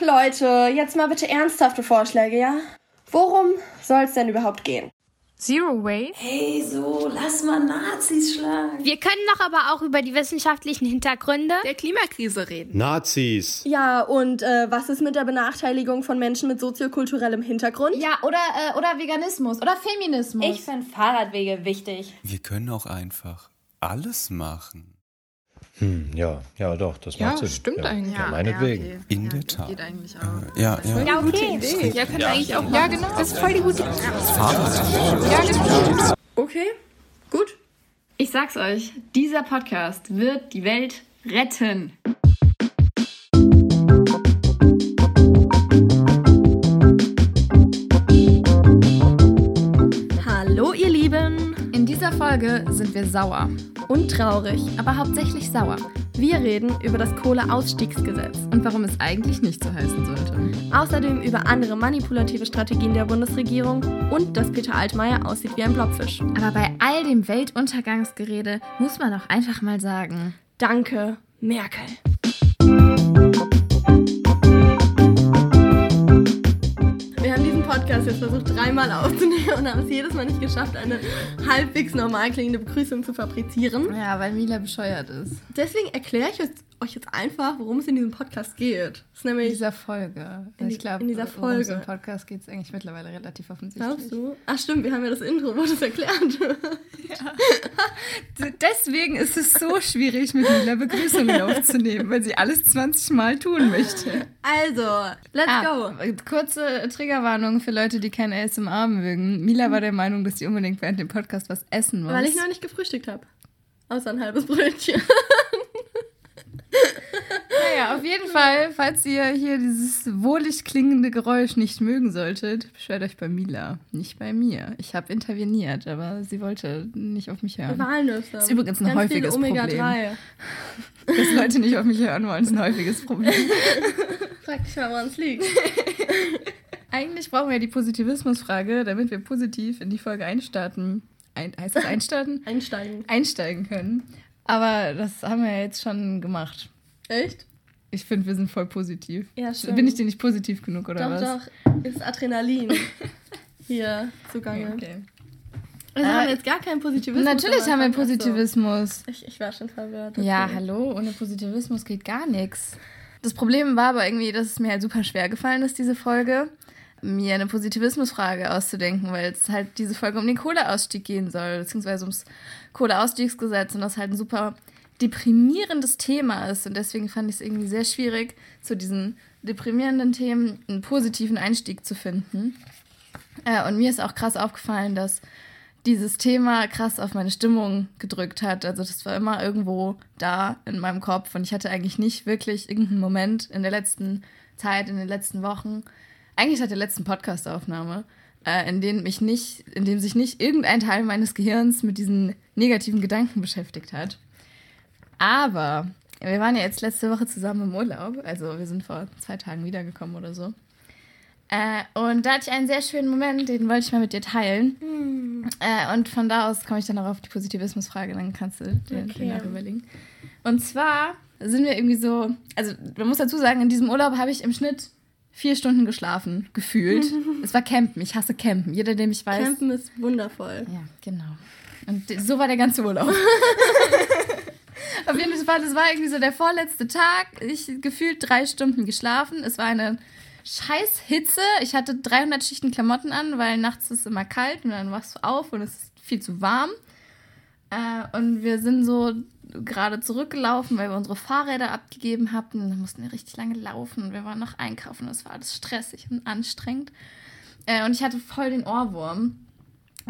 Leute, jetzt mal bitte ernsthafte Vorschläge, ja? Worum soll es denn überhaupt gehen? Zero Waste? Hey, so, lass mal Nazis schlagen. Wir können doch aber auch über die wissenschaftlichen Hintergründe der Klimakrise reden. Nazis. Ja, und äh, was ist mit der Benachteiligung von Menschen mit soziokulturellem Hintergrund? Ja, oder, äh, oder Veganismus oder Feminismus. Ich finde Fahrradwege wichtig. Wir können auch einfach alles machen. Hm, ja, ja, doch, das Ja, macht Sinn. stimmt ja, eigentlich. Ja, meinetwegen. okay. In Ja, der Tat. Geht eigentlich auch. Äh, ja, ja. Ja, okay. Ja, können wir eigentlich auch machen. Ja, genau. Das ist voll die gute Idee. Ja, genau. Okay, gut. Ich sag's euch, dieser Podcast wird die Welt retten. Folge sind wir sauer, Und traurig. aber hauptsächlich sauer. Wir reden über das Kohleausstiegsgesetz. Und warum es eigentlich nicht so heißen sollte. Außerdem über andere manipulative Strategien der Bundesregierung und dass Peter Altmaier aussieht wie ein Blobfisch. Aber bei all dem Weltuntergangsgerede muss man doch einfach mal sagen. Danke, Merkel. Podcast jetzt versucht dreimal aufzunehmen und haben es jedes Mal nicht geschafft, eine halbwegs normal klingende Begrüßung zu fabrizieren. Ja, weil Mila bescheuert ist. Deswegen erkläre ich euch jetzt einfach, worum es in diesem Podcast geht. Das ist In nämlich, dieser Folge. In die- ich glaube, in dieser worum es Folge. Im Podcast geht es eigentlich mittlerweile relativ offensichtlich. glaubst du? Ach stimmt, wir haben ja das Intro, wo das erklärt. Deswegen ist es so schwierig, mit Mila Begrüßungen aufzunehmen, weil sie alles 20 Mal tun möchte. Also, let's Ah, go. kurze Triggerwarnung für Leute, die kein ASMR mögen. Mila war der Meinung, dass sie unbedingt während dem Podcast was essen muss. Weil ich noch nicht gefrühstückt habe. Außer ein halbes Brötchen. Naja, auf jeden Fall, falls ihr hier dieses wohlig klingende Geräusch nicht mögen solltet, beschwert euch bei Mila, nicht bei mir. Ich habe interveniert, aber sie wollte nicht auf mich hören. Walnüsse. Ist übrigens ein Ganz häufiges viel Omega-3. Dass Leute nicht auf mich hören wollen, ist ein häufiges Problem. Frag dich mal, woran es liegt. Eigentlich brauchen wir die Positivismusfrage, damit wir positiv in die Folge einstarten. Ein, heißt das einstarten? Einsteigen. Einsteigen können. Aber das haben wir jetzt schon gemacht. Echt? Ich finde, wir sind voll positiv. Ja, stimmt. Bin ich dir nicht positiv genug, oder Doch, was? doch. Ist Adrenalin hier zugange. Okay. Also Äh, haben wir jetzt gar keinen Positivismus. Natürlich haben wir Anfang. Ach so. Positivismus. Ich, ich war schon verwirrt. Ja, okay. hallo, ohne Positivismus geht gar nichts. Das Problem war aber irgendwie, dass es mir halt super schwer gefallen ist, diese Folge, mir eine Positivismusfrage auszudenken, weil es halt diese Folge um den Kohleausstieg gehen soll, beziehungsweise ums Kohleausstiegsgesetz und das halt ein super deprimierendes Thema ist. Und deswegen fand ich es irgendwie sehr schwierig, zu diesen deprimierenden Themen einen positiven Einstieg zu finden. Äh, und mir ist auch krass aufgefallen, dass dieses Thema krass auf meine Stimmung gedrückt hat. Also das war immer irgendwo da in meinem Kopf und ich hatte eigentlich nicht wirklich irgendeinen Moment in der letzten Zeit, in den letzten Wochen, eigentlich seit der letzten Podcastaufnahme, äh, in dem mich nicht, in dem sich nicht irgendein Teil meines Gehirns mit diesen negativen Gedanken beschäftigt hat. Aber wir waren ja jetzt letzte Woche zusammen im Urlaub, also wir sind vor zwei Tagen wiedergekommen oder so. Äh, und da hatte ich einen sehr schönen Moment, den wollte ich mal mit dir teilen. Äh, und von da aus komme ich dann auch auf die Positivismusfrage, dann kannst du dir Okay. den überlegen. Und zwar sind wir irgendwie so, also man muss dazu sagen, in diesem Urlaub habe ich im Schnitt vier Stunden geschlafen, gefühlt. es war Campen, ich hasse Campen. Jeder, der mich weiß. Campen ist wundervoll. Ja, genau. Und so war der ganze Urlaub. Auf jeden Fall, das war irgendwie so der vorletzte Tag. Ich gefühlt drei Stunden geschlafen. Es war eine scheiß Hitze. Ich hatte 300 Schichten Klamotten an, weil nachts ist es immer kalt und dann wachst du auf und es ist viel zu warm. Äh, und wir sind so gerade zurückgelaufen, weil wir unsere Fahrräder abgegeben hatten. Dann mussten wir richtig lange laufen wir waren noch einkaufen. Das war alles stressig und anstrengend. Äh, und ich hatte voll den Ohrwurm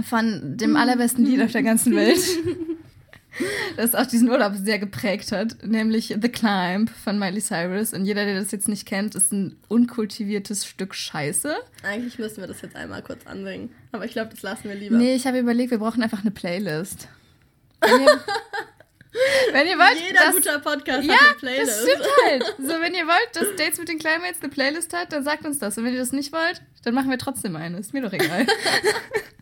von dem allerbesten Lied auf der ganzen Welt. Das auch diesen Urlaub sehr geprägt hat, nämlich The Climb von Miley Cyrus. Und jeder, der das jetzt nicht kennt, ist ein unkultiviertes Stück Scheiße. Eigentlich müssen wir das jetzt einmal kurz anbringen. Aber ich glaube, das lassen wir lieber. Nee, ich habe überlegt, wir brauchen einfach eine Playlist. Wenn ihr, wenn ihr wollt, Jeder dass, guter Podcast ja, hat eine das Playlist. stimmt halt. So, wenn ihr wollt, dass Dates mit den Climates eine Playlist hat, dann sagt uns das. Und wenn ihr das nicht wollt, dann machen wir trotzdem eine. Ist mir doch egal.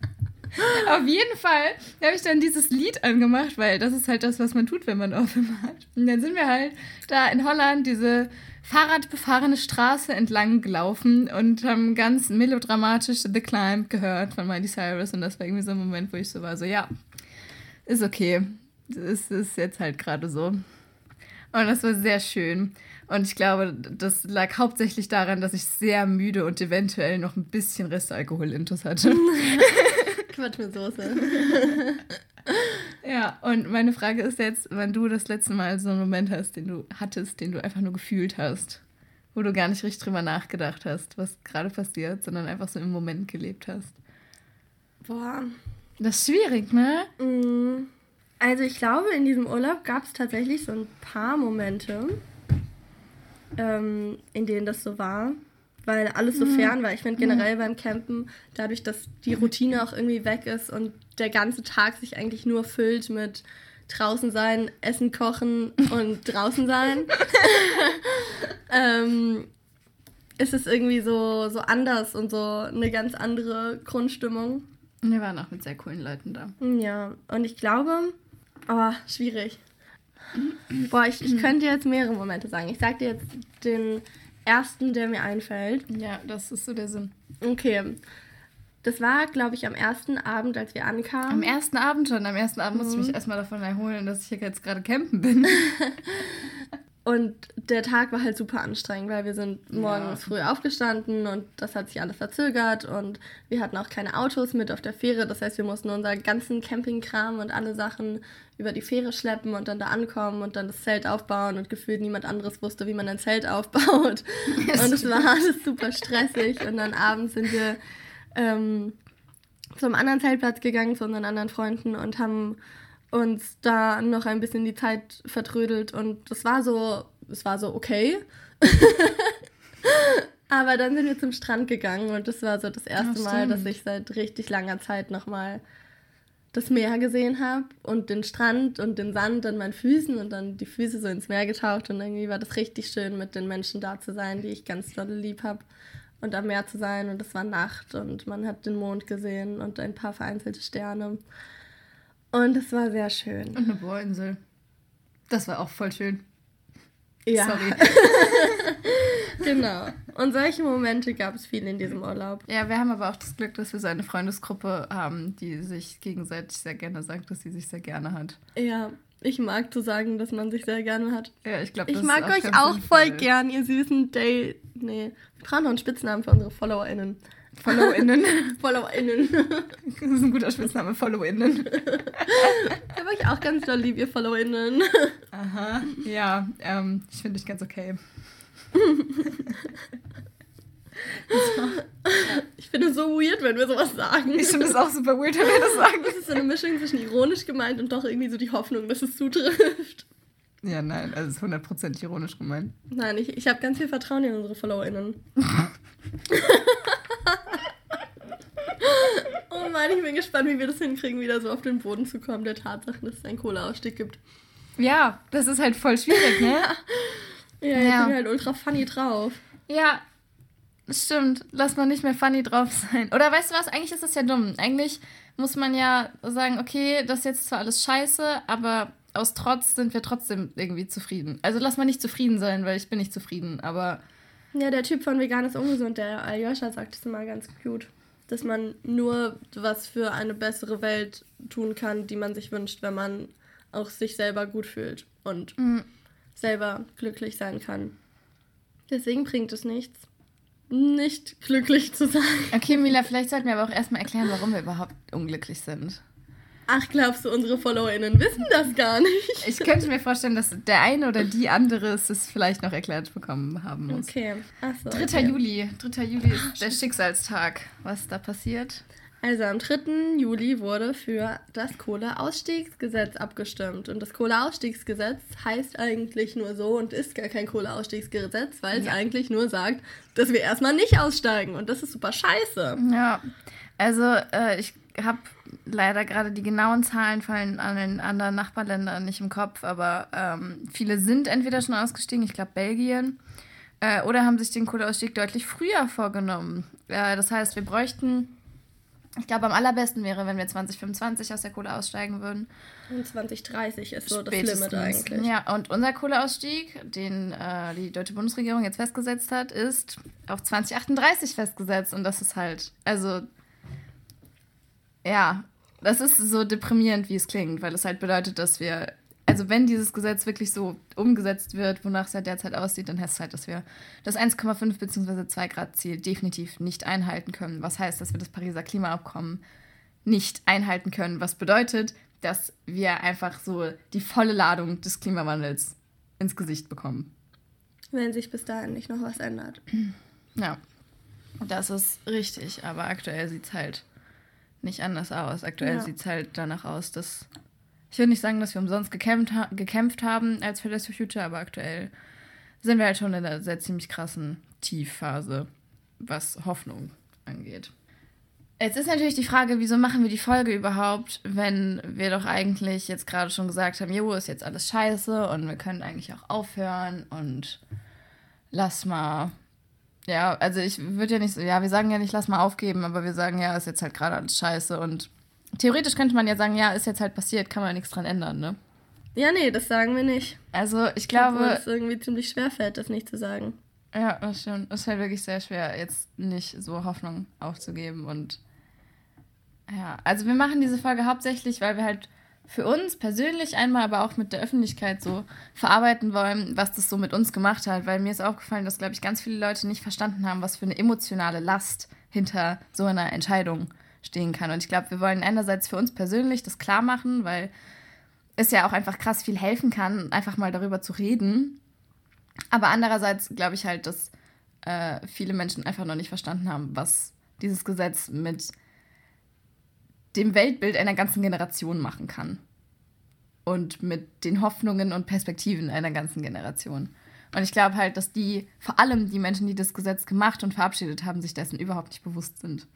Auf jeden Fall habe ich dann dieses Lied angemacht, weil das ist halt das, was man tut, wenn man Ohrwürmer hat. Und dann sind wir halt da in Holland diese Fahrradbefahrene Straße entlang gelaufen und haben ganz melodramatisch The Climb gehört von Miley Cyrus. Und das war irgendwie so ein Moment, wo ich so war, so ja, ist okay. Es ist jetzt halt gerade so. Und das war sehr schön. Und ich glaube, das lag hauptsächlich daran, dass ich sehr müde und eventuell noch ein bisschen Restalkohol-Intus hatte. Quatsch mit Soße. ja, und meine Frage ist jetzt, wann du das letzte Mal so einen Moment hast, den du hattest, den du einfach nur gefühlt hast, wo du gar nicht richtig drüber nachgedacht hast, was gerade passiert, sondern einfach so im Moment gelebt hast. Boah. Das ist schwierig, ne? Mm. Also ich glaube, in diesem Urlaub gab es tatsächlich so ein paar Momente, ähm, in denen das so war, weil alles so fern war. Ich finde generell beim Campen, dadurch, dass die Routine auch irgendwie weg ist und der ganze Tag sich eigentlich nur füllt mit draußen sein, Essen kochen und draußen sein, ähm, ist es irgendwie so, so anders und so eine ganz andere Grundstimmung. Wir waren auch mit sehr coolen Leuten da. Ja, und ich glaube, oh, schwierig. Boah, ich, ich könnte jetzt mehrere Momente sagen. Ich sag dir jetzt den ersten, der mir einfällt. Ja, das ist so der Sinn. Okay. Das war, glaube ich, am ersten Abend, als wir ankamen. Am ersten Abend schon. Am ersten Abend musste ich mich erstmal davon erholen, dass ich hier jetzt gerade campen bin. Und der Tag war halt super anstrengend, weil wir sind morgens Ja. früh aufgestanden und das hat sich alles verzögert und wir hatten auch keine Autos mit auf der Fähre. Das heißt, wir mussten unseren ganzen Campingkram und alle Sachen über die Fähre schleppen und dann da ankommen und dann das Zelt aufbauen und gefühlt niemand anderes wusste, wie man ein Zelt aufbaut. und es war alles super stressig und dann abends sind wir ähm, zum anderen Zeltplatz gegangen, zu unseren anderen Freunden und haben uns da noch ein bisschen die Zeit vertrödelt und das war so, es war so okay. Aber dann sind wir zum Strand gegangen und das war so das erste Ja, Mal, dass ich seit richtig langer Zeit nochmal das Meer gesehen habe und den Strand und den Sand an meinen Füßen und dann die Füße so ins Meer getaucht und irgendwie war das richtig schön, mit den Menschen da zu sein, die ich ganz doll lieb habe und am Meer zu sein und es war Nacht und man hat den Mond gesehen und ein paar vereinzelte Sterne und es war sehr schön. Und eine Bohrinsel. Das war auch voll schön. Ja, Sorry. genau. Und solche Momente gab es viel in diesem Urlaub. Ja, wir haben aber auch das Glück, dass wir so eine Freundesgruppe haben, die sich gegenseitig sehr gerne sagt, dass sie sich sehr gerne hat. Ja, ich mag zu sagen, dass man sich sehr gerne hat. Ja, ich glaube, Ich mag euch auch voll gern, ihr süßen Day. Nee, wir brauchen noch einen Spitznamen für unsere FollowerInnen. FollowInnen. FollowerInnen. Das ist ein guter Spitzname, FollowInnen. Ich habe euch auch ganz doll lieb, ihr FollowerInnen. Aha. Ja, ähm, ich finde dich ganz okay. Ich finde es so weird, wenn wir sowas sagen. Ich finde es auch super weird, wenn wir das sagen. Das ist so eine Mischung zwischen ironisch gemeint und doch irgendwie so die Hoffnung, dass es zutrifft. Ja, nein, also es ist 100% ironisch gemeint. Nein, ich, ich habe ganz viel Vertrauen in unsere FollowerInnen. Mann, ich bin gespannt, wie wir das hinkriegen, wieder so auf den Boden zu kommen, der Tatsache, dass es einen Kohleausstieg gibt. Ja, das ist halt voll schwierig, ne? Ja, Ja. sind wir halt ultra funny drauf. Ja, stimmt. Lass mal nicht mehr funny drauf sein. Oder weißt du was? Eigentlich ist das ja dumm. Eigentlich muss man ja sagen, okay, das ist jetzt zwar alles scheiße, aber aus Trotz sind wir trotzdem irgendwie zufrieden. Also lass mal nicht zufrieden sein, weil ich bin nicht zufrieden, aber Ja, der Typ von Vegan ist ungesund, der Aljoscha sagt es immer ganz cute. Dass man nur was für eine bessere Welt tun kann, die man sich wünscht, wenn man auch sich selber gut fühlt und selber glücklich sein kann. Deswegen bringt es nichts, nicht glücklich zu sein. okay, Mila, vielleicht sollten wir aber auch erstmal erklären, warum wir überhaupt unglücklich sind. Ach, glaubst du, unsere FollowerInnen wissen das gar nicht? Ich könnte mir vorstellen, dass der eine oder die andere es vielleicht noch erklärt bekommen haben muss. Okay, achso. 3. okay. Juli. 3. Juli ist der Schicksalstag. Was da passiert? Also am 3. Juli wurde für das Kohleausstiegsgesetz abgestimmt. Und das Kohleausstiegsgesetz heißt eigentlich nur so und ist gar kein Kohleausstiegsgesetz, weil es Ja. eigentlich nur sagt, dass wir erstmal nicht aussteigen. Und das ist super scheiße. Ja, also äh, ich habe leider gerade die genauen Zahlen von an den anderen Nachbarländern nicht im Kopf, aber ähm, viele sind entweder schon ausgestiegen, ich glaube Belgien, äh, oder haben sich den Kohleausstieg deutlich früher vorgenommen. Äh, das heißt, wir bräuchten Ich glaube, am allerbesten wäre, wenn wir 2025 aus der Kohle aussteigen würden. Und 2030 ist so das Limit eigentlich. Ja, und unser Kohleausstieg, den äh, die deutsche Bundesregierung jetzt festgesetzt hat, ist auf 2038 festgesetzt. Und das ist halt, also, ja, das ist so deprimierend, wie es klingt, weil es halt bedeutet, dass wir also wenn dieses Gesetz wirklich so umgesetzt wird, wonach es ja derzeit aussieht, dann heißt es halt, dass wir das 1,5 bzw. 2 Grad Ziel definitiv nicht einhalten können. Was heißt, dass wir das Pariser Klimaabkommen nicht einhalten können. Was bedeutet, dass wir einfach so die volle Ladung des Klimawandels ins Gesicht bekommen. Wenn sich bis dahin nicht noch was ändert. Ja, das ist richtig. Aber aktuell sieht es halt nicht anders aus. Aktuell ja. sieht es halt danach aus, dass ich würde nicht sagen, dass wir umsonst gekämpft, ha gekämpft haben als Fridays for Future, aber aktuell sind wir halt schon in einer sehr ziemlich krassen Tiefphase, was Hoffnung angeht. Jetzt ist natürlich die Frage, wieso machen wir die Folge überhaupt, wenn wir doch eigentlich jetzt gerade schon gesagt haben, jo, ist jetzt alles scheiße und wir können eigentlich auch aufhören und lass mal. Ja, also ich würde ja nicht so, ja, wir sagen ja nicht, lass mal aufgeben, aber wir sagen ja, ist jetzt halt gerade alles scheiße und Theoretisch könnte man ja sagen, ja, ist jetzt halt passiert, kann man nichts dran ändern, ne? Ja, nee, das sagen wir nicht. Also ich glaube. Obwohl es irgendwie ziemlich schwer fällt, das nicht zu sagen. Ja, das stimmt. Es fällt wirklich sehr schwer, jetzt nicht so Hoffnung aufzugeben. Und ja, also wir machen diese Folge hauptsächlich, weil wir halt für uns persönlich einmal, aber auch mit der Öffentlichkeit so verarbeiten wollen, was das so mit uns gemacht hat. Weil mir ist aufgefallen, dass, glaube ich, ganz viele Leute nicht verstanden haben, was für eine emotionale Last hinter so einer Entscheidung stehen kann. Und ich glaube, wir wollen einerseits für uns persönlich das klar machen, weil es ja auch einfach krass viel helfen kann, einfach mal darüber zu reden. Aber andererseits glaube ich halt, dass äh, viele Menschen einfach noch nicht verstanden haben, was dieses Gesetz mit dem Weltbild einer ganzen Generation machen kann. Und mit den Hoffnungen und Perspektiven einer ganzen Generation. Und ich glaube halt, dass die, vor allem die Menschen, die das Gesetz gemacht und verabschiedet haben, sich dessen überhaupt nicht bewusst sind.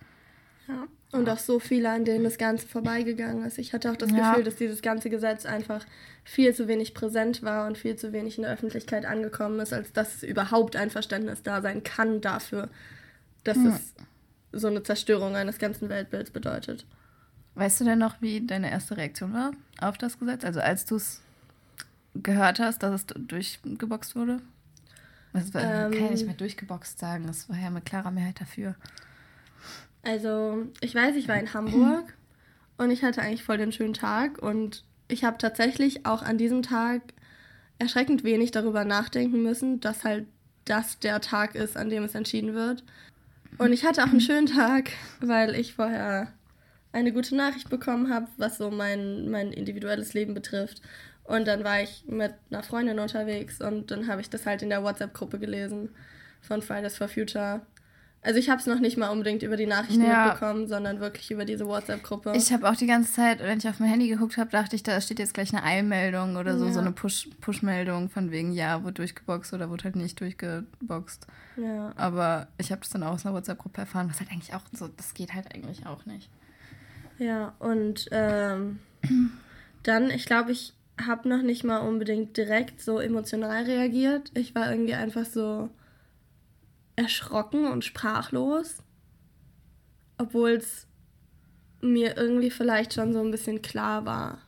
Ja. Und auch so viele, an denen das Ganze vorbeigegangen ist. Ich hatte auch das ja. Gefühl, dass dieses ganze Gesetz einfach viel zu wenig präsent war und viel zu wenig in der Öffentlichkeit angekommen ist, als dass überhaupt ein Verständnis da sein kann dafür, dass ja. es so eine Zerstörung eines ganzen Weltbilds bedeutet. Weißt du denn noch, wie deine erste Reaktion war auf das Gesetz? Also als du es gehört hast, dass es durchgeboxt wurde? Das war, ähm, kann ja nicht mehr durchgeboxt sagen. Das war ja mit klarer Mehrheit dafür. Also, ich weiß, ich war in Hamburg und ich hatte eigentlich voll den schönen Tag und ich habe tatsächlich auch an diesem Tag erschreckend wenig darüber nachdenken müssen, dass halt das der Tag ist, an dem es entschieden wird. Und ich hatte auch einen schönen Tag, weil ich vorher eine gute Nachricht bekommen habe, was so mein, mein individuelles Leben betrifft. Und dann war ich mit einer Freundin unterwegs und dann habe ich das halt in der WhatsApp-Gruppe gelesen von Fridays for Future. Also ich habe es noch nicht mal unbedingt über die Nachrichten ja. mitbekommen, sondern wirklich über diese WhatsApp-Gruppe. Ich habe auch die ganze Zeit, wenn ich auf mein Handy geguckt habe, dachte ich, da steht jetzt gleich eine Eilmeldung oder so, ja. so eine Push Push-Meldung von wegen, ja, wurde durchgeboxt oder wurde halt nicht durchgeboxt. Ja. Aber ich habe das dann auch aus einer WhatsApp-Gruppe erfahren, was halt eigentlich auch so, das geht halt eigentlich auch nicht. Ja, und ähm, dann, ich glaube, ich habe noch nicht mal unbedingt direkt so emotional reagiert. Ich war irgendwie einfach so erschrocken und sprachlos, obwohl es mir irgendwie vielleicht schon so ein bisschen klar war.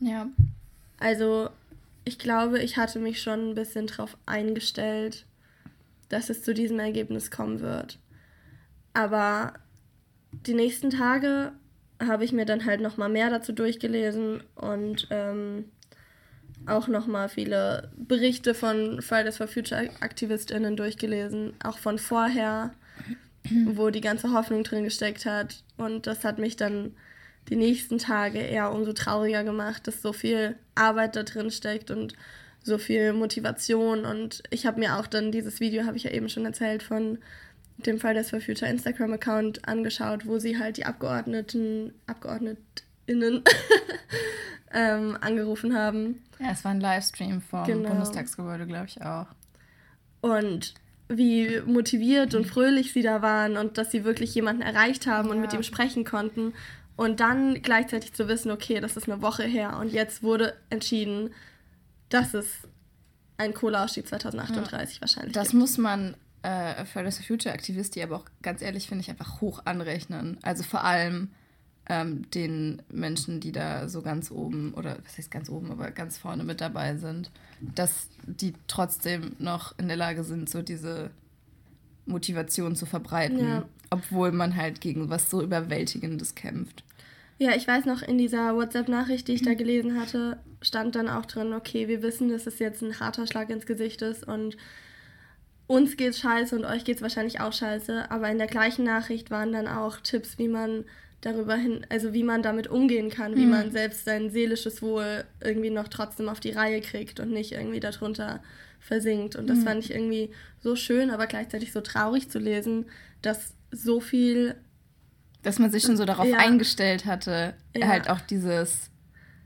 Ja. Also, ich glaube, ich hatte mich schon ein bisschen darauf eingestellt, dass es zu diesem Ergebnis kommen wird. Aber die nächsten Tage habe ich mir dann halt noch mal mehr dazu durchgelesen und ähm, auch nochmal viele Berichte von Fridays for Future AktivistInnen durchgelesen, auch von vorher, wo die ganze Hoffnung drin gesteckt hat. Und das hat mich dann die nächsten Tage eher umso trauriger gemacht, dass so viel Arbeit da drin steckt und so viel Motivation. Und ich habe mir auch dann dieses Video, habe ich ja eben schon erzählt, von dem Fridays for Future Instagram-Account angeschaut, wo sie halt die Abgeordneten, AbgeordnetInnen ähm, angerufen haben. Ja, es war ein Livestream vom genau. Bundestagsgebäude, glaube ich auch. Und wie motiviert und fröhlich sie da waren und dass sie wirklich jemanden erreicht haben ja. und mit ihm sprechen konnten. Und dann gleichzeitig zu wissen, okay, das ist eine Woche her und jetzt wurde entschieden, dass es ein Kohleausstieg 2038 ja. wahrscheinlich Das gibt. muss man äh, Fridays for Future Aktivisten, die aber auch ganz ehrlich finde ich einfach hoch anrechnen. Also vor allem ähm, den Menschen, die da so ganz oben oder was heißt ganz oben, aber ganz vorne mit dabei sind, dass die trotzdem noch in der Lage sind, so diese Motivation zu verbreiten, Ja. obwohl man halt gegen was so Überwältigendes kämpft. Ja, ich weiß noch, in dieser WhatsApp-Nachricht, die ich da gelesen hatte, stand dann auch drin, okay, wir wissen, dass es jetzt ein harter Schlag ins Gesicht ist und uns geht's scheiße und euch geht's wahrscheinlich auch scheiße, aber in der gleichen Nachricht waren dann auch Tipps, wie man darüber hin, also wie man damit umgehen kann, wie man selbst sein seelisches Wohl irgendwie noch trotzdem auf die Reihe kriegt und nicht irgendwie darunter versinkt. Und das fand ich irgendwie so schön, aber gleichzeitig so traurig zu lesen, dass so viel Dass man sich schon so darauf Ja. eingestellt hatte, Ja. halt auch dieses,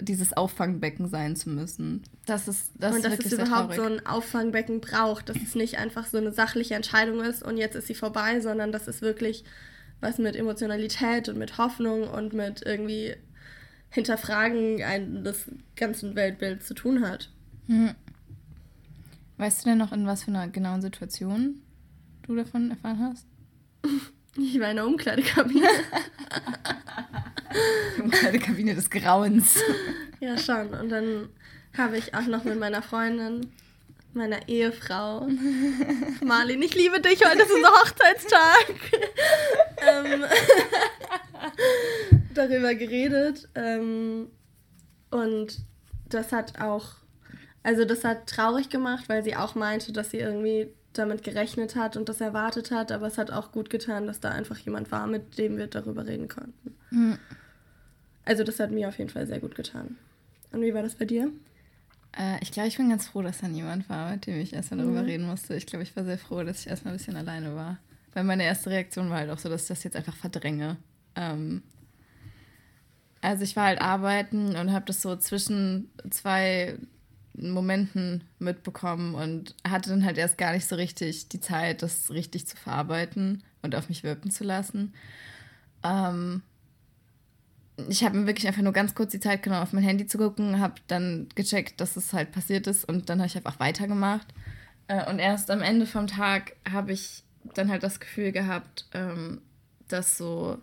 dieses Auffangbecken sein zu müssen. Das ist, das und ist dass es überhaupt traurig. so ein Auffangbecken braucht, dass es nicht einfach so eine sachliche Entscheidung ist und jetzt ist sie vorbei, sondern dass es wirklich was mit Emotionalität und mit Hoffnung und mit irgendwie Hinterfragen ein, des ganzen Weltbilds zu tun hat. Weißt du denn noch, in was für einer genauen Situation du davon erfahren hast? Ich war in der Umkleidekabine. Umkleidekabine des Grauens. ja, schon. Und dann habe ich auch noch mit meiner Freundin, meiner Ehefrau, Marlin, ich liebe dich, heute ist unser Hochzeitstag, ähm, darüber geredet. Ähm, und das hat auch, also das hat traurig gemacht, weil sie auch meinte, dass sie irgendwie damit gerechnet hat und das erwartet hat, aber es hat auch gut getan, dass da einfach jemand war, mit dem wir darüber reden konnten. Also das hat mir auf jeden Fall sehr gut getan. Und wie war das bei dir? Äh, ich glaube, ich bin ganz froh, dass da niemand war, mit dem ich erstmal darüber reden musste. Ich glaube, ich war sehr froh, dass ich erstmal ein bisschen alleine war. Weil meine erste Reaktion war halt auch so, dass ich das jetzt einfach verdränge. Ähm, also ich war halt arbeiten und habe das so zwischen zwei Momenten mitbekommen und hatte dann halt erst gar nicht so richtig die Zeit, das richtig zu verarbeiten und auf mich wirken zu lassen. Ähm, ich habe mir wirklich einfach nur ganz kurz die Zeit genommen, auf mein Handy zu gucken, habe dann gecheckt, dass es halt passiert ist und dann habe ich einfach weitergemacht. Äh, und erst am Ende vom Tag habe ich dann halt das Gefühl gehabt, ähm, das so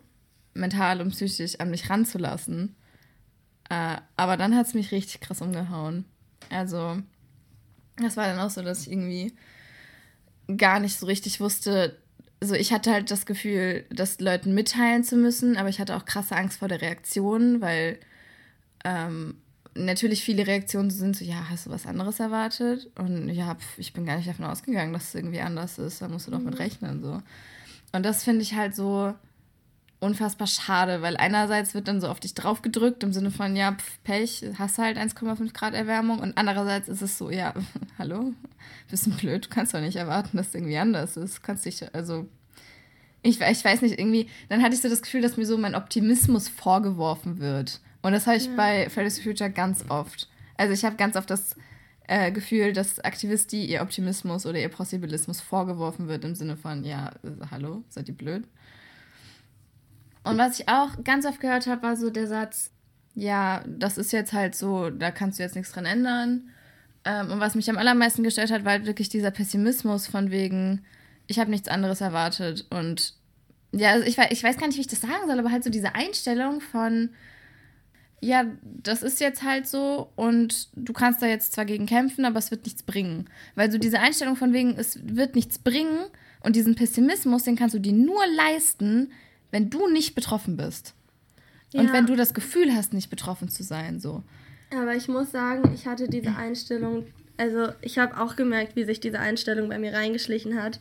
mental und psychisch an mich ranzulassen. Äh, aber dann hat es mich richtig krass umgehauen. Also, das war dann auch so, dass ich irgendwie gar nicht so richtig wusste. Also, ich hatte halt das Gefühl, das Leuten mitteilen zu müssen, aber ich hatte auch krasse Angst vor der Reaktion, weil ähm, natürlich viele Reaktionen sind so: Ja, hast du was anderes erwartet? Und ja, pf, ich bin gar nicht davon ausgegangen, dass es irgendwie anders ist. Da musst du doch mit rechnen. So. Und das finde ich halt so unfassbar schade, weil einerseits wird dann so auf dich draufgedrückt im Sinne von, ja, pf, Pech, hast halt 1,5 Grad Erwärmung und andererseits ist es so, ja, hallo, bisschen blöd, du kannst doch nicht erwarten, dass es irgendwie anders ist. Kannst dich, also, ich, ich weiß nicht, irgendwie, dann hatte ich so das Gefühl, dass mir so mein Optimismus vorgeworfen wird. Und das habe ich bei Fridays for Future ganz oft. Also ich habe ganz oft das äh, Gefühl, dass Aktivisten ihr Optimismus oder ihr Possibilismus vorgeworfen wird im Sinne von, ja, hallo, seid ihr blöd? Und was ich auch ganz oft gehört habe, war so der Satz, ja, das ist jetzt halt so, da kannst du jetzt nichts dran ändern. Ähm, und was mich am allermeisten gestört hat, war halt wirklich dieser Pessimismus von wegen, ich habe nichts anderes erwartet. Und ja, also ich, ich weiß gar nicht, wie ich das sagen soll, aber halt so diese Einstellung von, ja, das ist jetzt halt so und du kannst da jetzt zwar gegen kämpfen, aber es wird nichts bringen. Weil so diese Einstellung von wegen, es wird nichts bringen und diesen Pessimismus, den kannst du dir nur leisten, wenn du nicht betroffen bist. Und Ja. wenn du das Gefühl hast, nicht betroffen zu sein, so. Aber ich muss sagen, ich hatte diese Einstellung, also ich habe auch gemerkt, wie sich diese Einstellung bei mir reingeschlichen hat.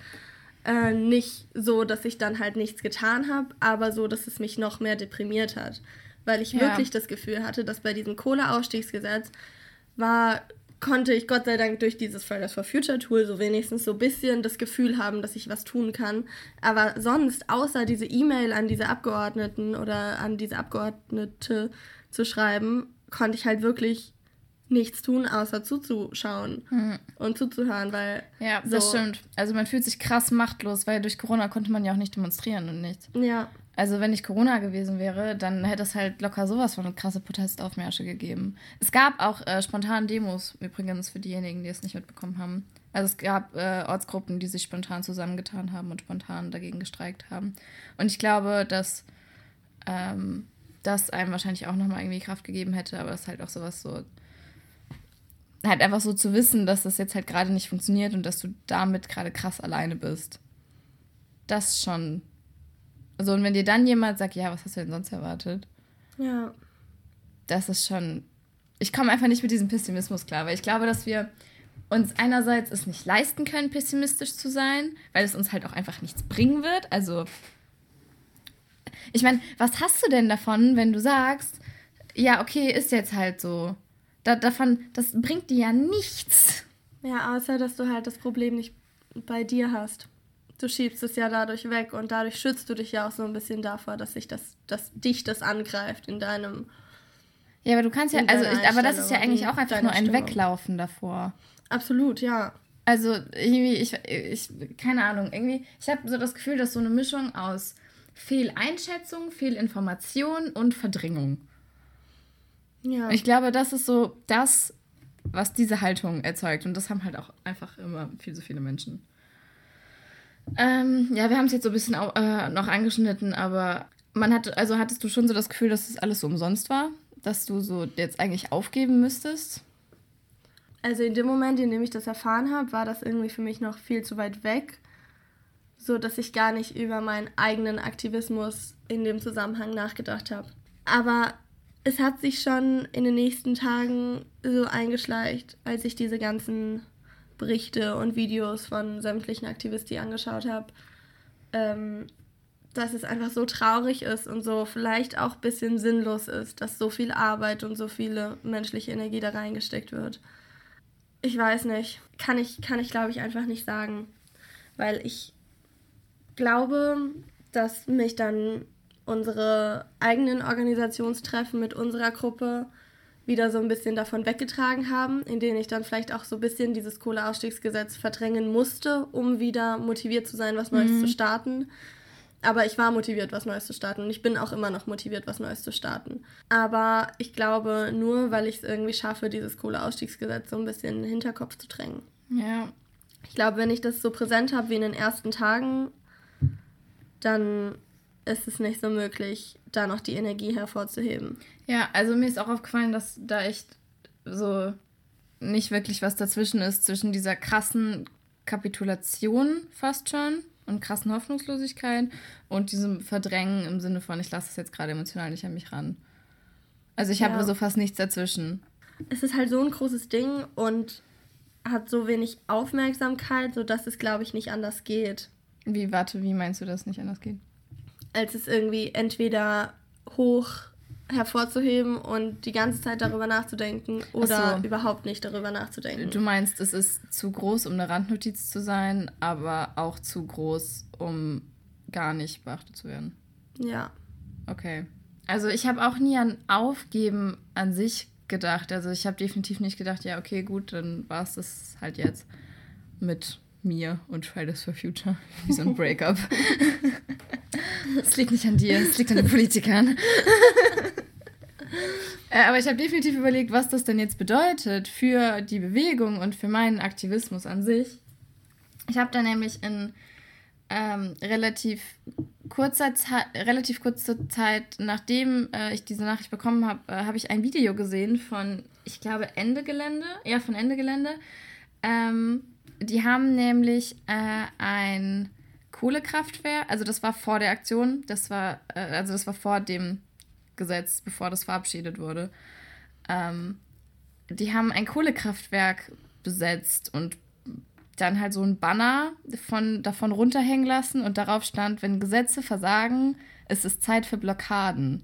Äh, nicht so, dass ich dann halt nichts getan habe, aber so, dass es mich noch mehr deprimiert hat. Weil ich Ja. wirklich das Gefühl hatte, dass bei diesem Kohleausstiegsgesetz war, konnte ich Gott sei Dank durch dieses Fridays for Future Tool so wenigstens so ein bisschen das Gefühl haben, dass ich was tun kann. Aber sonst, außer diese E-Mail an diese Abgeordneten oder an diese Abgeordnete zu schreiben, konnte ich halt wirklich nichts tun, außer zuzuschauen und zuzuhören, weil Ja, so, das stimmt. Also man fühlt sich krass machtlos, weil durch Corona konnte man ja auch nicht demonstrieren und nichts. Ja, Also wenn nicht Corona gewesen wäre, dann hätte es halt locker sowas von krasse Protestaufmärsche gegeben. Es gab auch äh, spontan Demos übrigens für diejenigen, die es nicht mitbekommen haben. Also es gab äh, Ortsgruppen, die sich spontan zusammengetan haben und spontan dagegen gestreikt haben. Und ich glaube, dass ähm, das einem wahrscheinlich auch nochmal irgendwie Kraft gegeben hätte, aber es ist halt auch sowas so, halt einfach so zu wissen, dass das jetzt halt gerade nicht funktioniert und dass du damit gerade krass alleine bist. Das schon. Also, und wenn dir dann jemand sagt, ja, was hast du denn sonst erwartet? Ja. Das ist schon. Ich komme einfach nicht mit diesem Pessimismus klar, weil ich glaube, dass wir uns einerseits es nicht leisten können, pessimistisch zu sein, weil es uns halt auch einfach nichts bringen wird. Also, ich meine, was hast du denn davon, wenn du sagst, ja, okay, ist jetzt halt so. Da, davon, das bringt dir ja nichts. Ja, außer dass du halt das Problem nicht bei dir hast. Du schiebst es ja dadurch weg und dadurch schützt du dich ja auch so ein bisschen davor, dass sich das, dass dich das angreift in deinem. Ja, aber du kannst ja, also ich, aber das ist ja eigentlich auch einfach nur ein Stimmung. Weglaufen davor. Absolut, ja. Also irgendwie, ich, ich keine Ahnung, irgendwie, ich habe so das Gefühl, dass so eine Mischung aus Fehleinschätzung, Fehlinformation und Verdrängung. Ja. Ich glaube, das ist so das, was diese Haltung erzeugt. Und das haben halt auch einfach immer viel zu viele Menschen. Ähm, ja, wir haben es jetzt so ein bisschen äh, noch angeschnitten, aber man hat, also hattest du schon so das Gefühl, dass das alles so umsonst war? Dass du so jetzt eigentlich aufgeben müsstest? Also in dem Moment, in dem ich das erfahren habe, war das irgendwie für mich noch viel zu weit weg, so dass ich gar nicht über meinen eigenen Aktivismus in dem Zusammenhang nachgedacht habe. Aber es hat sich schon in den nächsten Tagen so eingeschleicht, als ich diese ganzen Berichte und Videos von sämtlichen Aktivisten angeschaut habe, ähm, dass es einfach so traurig ist und so vielleicht auch ein bisschen sinnlos ist, dass so viel Arbeit und so viele menschliche Energie da reingesteckt wird. Ich weiß nicht. Kann ich, kann ich glaube ich, einfach nicht sagen. Weil ich glaube, dass mich dann unsere eigenen Organisationstreffen mit unserer Gruppe wieder so ein bisschen davon weggetragen haben, in denen ich dann vielleicht auch so ein bisschen dieses Kohleausstiegsgesetz verdrängen musste, um wieder motiviert zu sein, was Neues zu starten. Aber ich war motiviert, was Neues zu starten. Und ich bin auch immer noch motiviert, was Neues zu starten. Aber ich glaube, nur weil ich es irgendwie schaffe, dieses Kohleausstiegsgesetz so ein bisschen in den Hinterkopf zu drängen. Ja. Ich glaube, wenn ich das so präsent habe wie in den ersten Tagen, dann ist es nicht so möglich, da noch die Energie hervorzuheben. Ja, also mir ist auch aufgefallen, dass da echt so nicht wirklich was dazwischen ist, zwischen dieser krassen Kapitulation fast schon und krassen Hoffnungslosigkeit und diesem Verdrängen im Sinne von, ich lasse es jetzt gerade emotional nicht an mich ran. Also ich habe Ja. so fast nichts dazwischen. Es ist halt so ein großes Ding und hat so wenig Aufmerksamkeit, sodass es, glaube ich, nicht anders geht. Wie, warte, wie meinst du, dass es nicht anders geht? Als es irgendwie entweder hoch hervorzuheben und die ganze Zeit darüber nachzudenken oder so. überhaupt nicht darüber nachzudenken. Du meinst, es ist zu groß, um eine Randnotiz zu sein, aber auch zu groß, um gar nicht beachtet zu werden. ja. Okay. Also ich habe auch nie an Aufgeben an sich gedacht. Also ich habe definitiv nicht gedacht, ja, okay, gut, dann war es das halt jetzt mit mir und Fridays for Future. Wie so ein Breakup. Es liegt nicht an dir, es liegt an den Politikern. Äh, Aber ich habe definitiv überlegt, was das denn jetzt bedeutet für die Bewegung und für meinen Aktivismus an sich. Ich habe da nämlich in ähm, relativ kurzer Zeit, relativ kurze Zeit, nachdem äh, ich diese Nachricht bekommen habe, äh, habe ich ein Video gesehen von, ich glaube, Ende Gelände, ja, von Ende Gelände. Ähm, die haben nämlich äh, ein Kohlekraftwerk, also das war vor der Aktion, das war, äh, also das war vor dem Gesetz, bevor das verabschiedet wurde. Ähm, die haben ein Kohlekraftwerk besetzt und dann halt so ein Banner von, davon runterhängen lassen und darauf stand, wenn Gesetze versagen, es ist Zeit für Blockaden.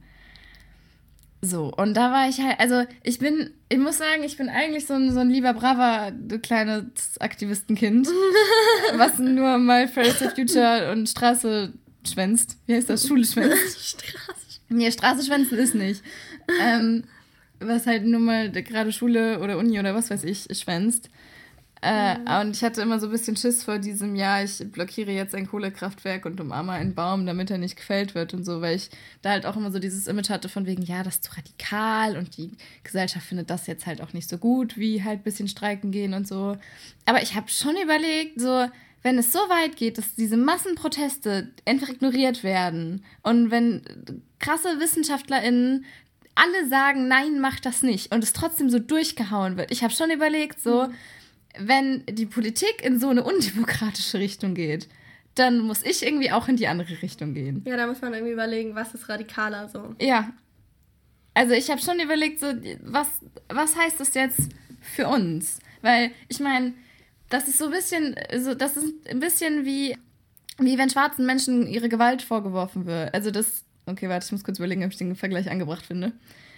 So, und da war ich halt, also ich bin, ich muss sagen, ich bin eigentlich so ein, so ein lieber, braver, kleines Aktivistenkind, was nur mal Fridays for Future und Straße schwänzt. Wie heißt das? Schule schwänzt. Straße. Nee, Straße schwänzen ist nicht. Ähm, was halt nur mal gerade Schule oder Uni oder was weiß ich schwänzt. Äh, Und ich hatte immer so ein bisschen Schiss vor diesem Jahr, ich blockiere jetzt ein Kohlekraftwerk und umarme einen Baum, damit er nicht gefällt wird und so, weil ich da halt auch immer so dieses Image hatte von wegen, ja, das ist zu radikal und die Gesellschaft findet das jetzt halt auch nicht so gut, wie halt ein bisschen streiken gehen und so. Aber ich habe schon überlegt, so, wenn es so weit geht, dass diese Massenproteste einfach ignoriert werden und wenn krasse WissenschaftlerInnen alle sagen, nein, mach das nicht und es trotzdem so durchgehauen wird. Ich habe schon überlegt, so, wenn die Politik in so eine undemokratische Richtung geht, dann muss ich irgendwie auch in die andere Richtung gehen. Ja, da muss man irgendwie überlegen, was ist radikaler so. Ja. Also ich habe schon überlegt, so, was, was heißt das jetzt für uns? Weil ich meine, das ist so ein bisschen, so, das ist ein bisschen wie, wie wenn schwarzen Menschen ihre Gewalt vorgeworfen wird. Also das, okay, warte, ich muss kurz überlegen, ob ich den Vergleich angebracht finde.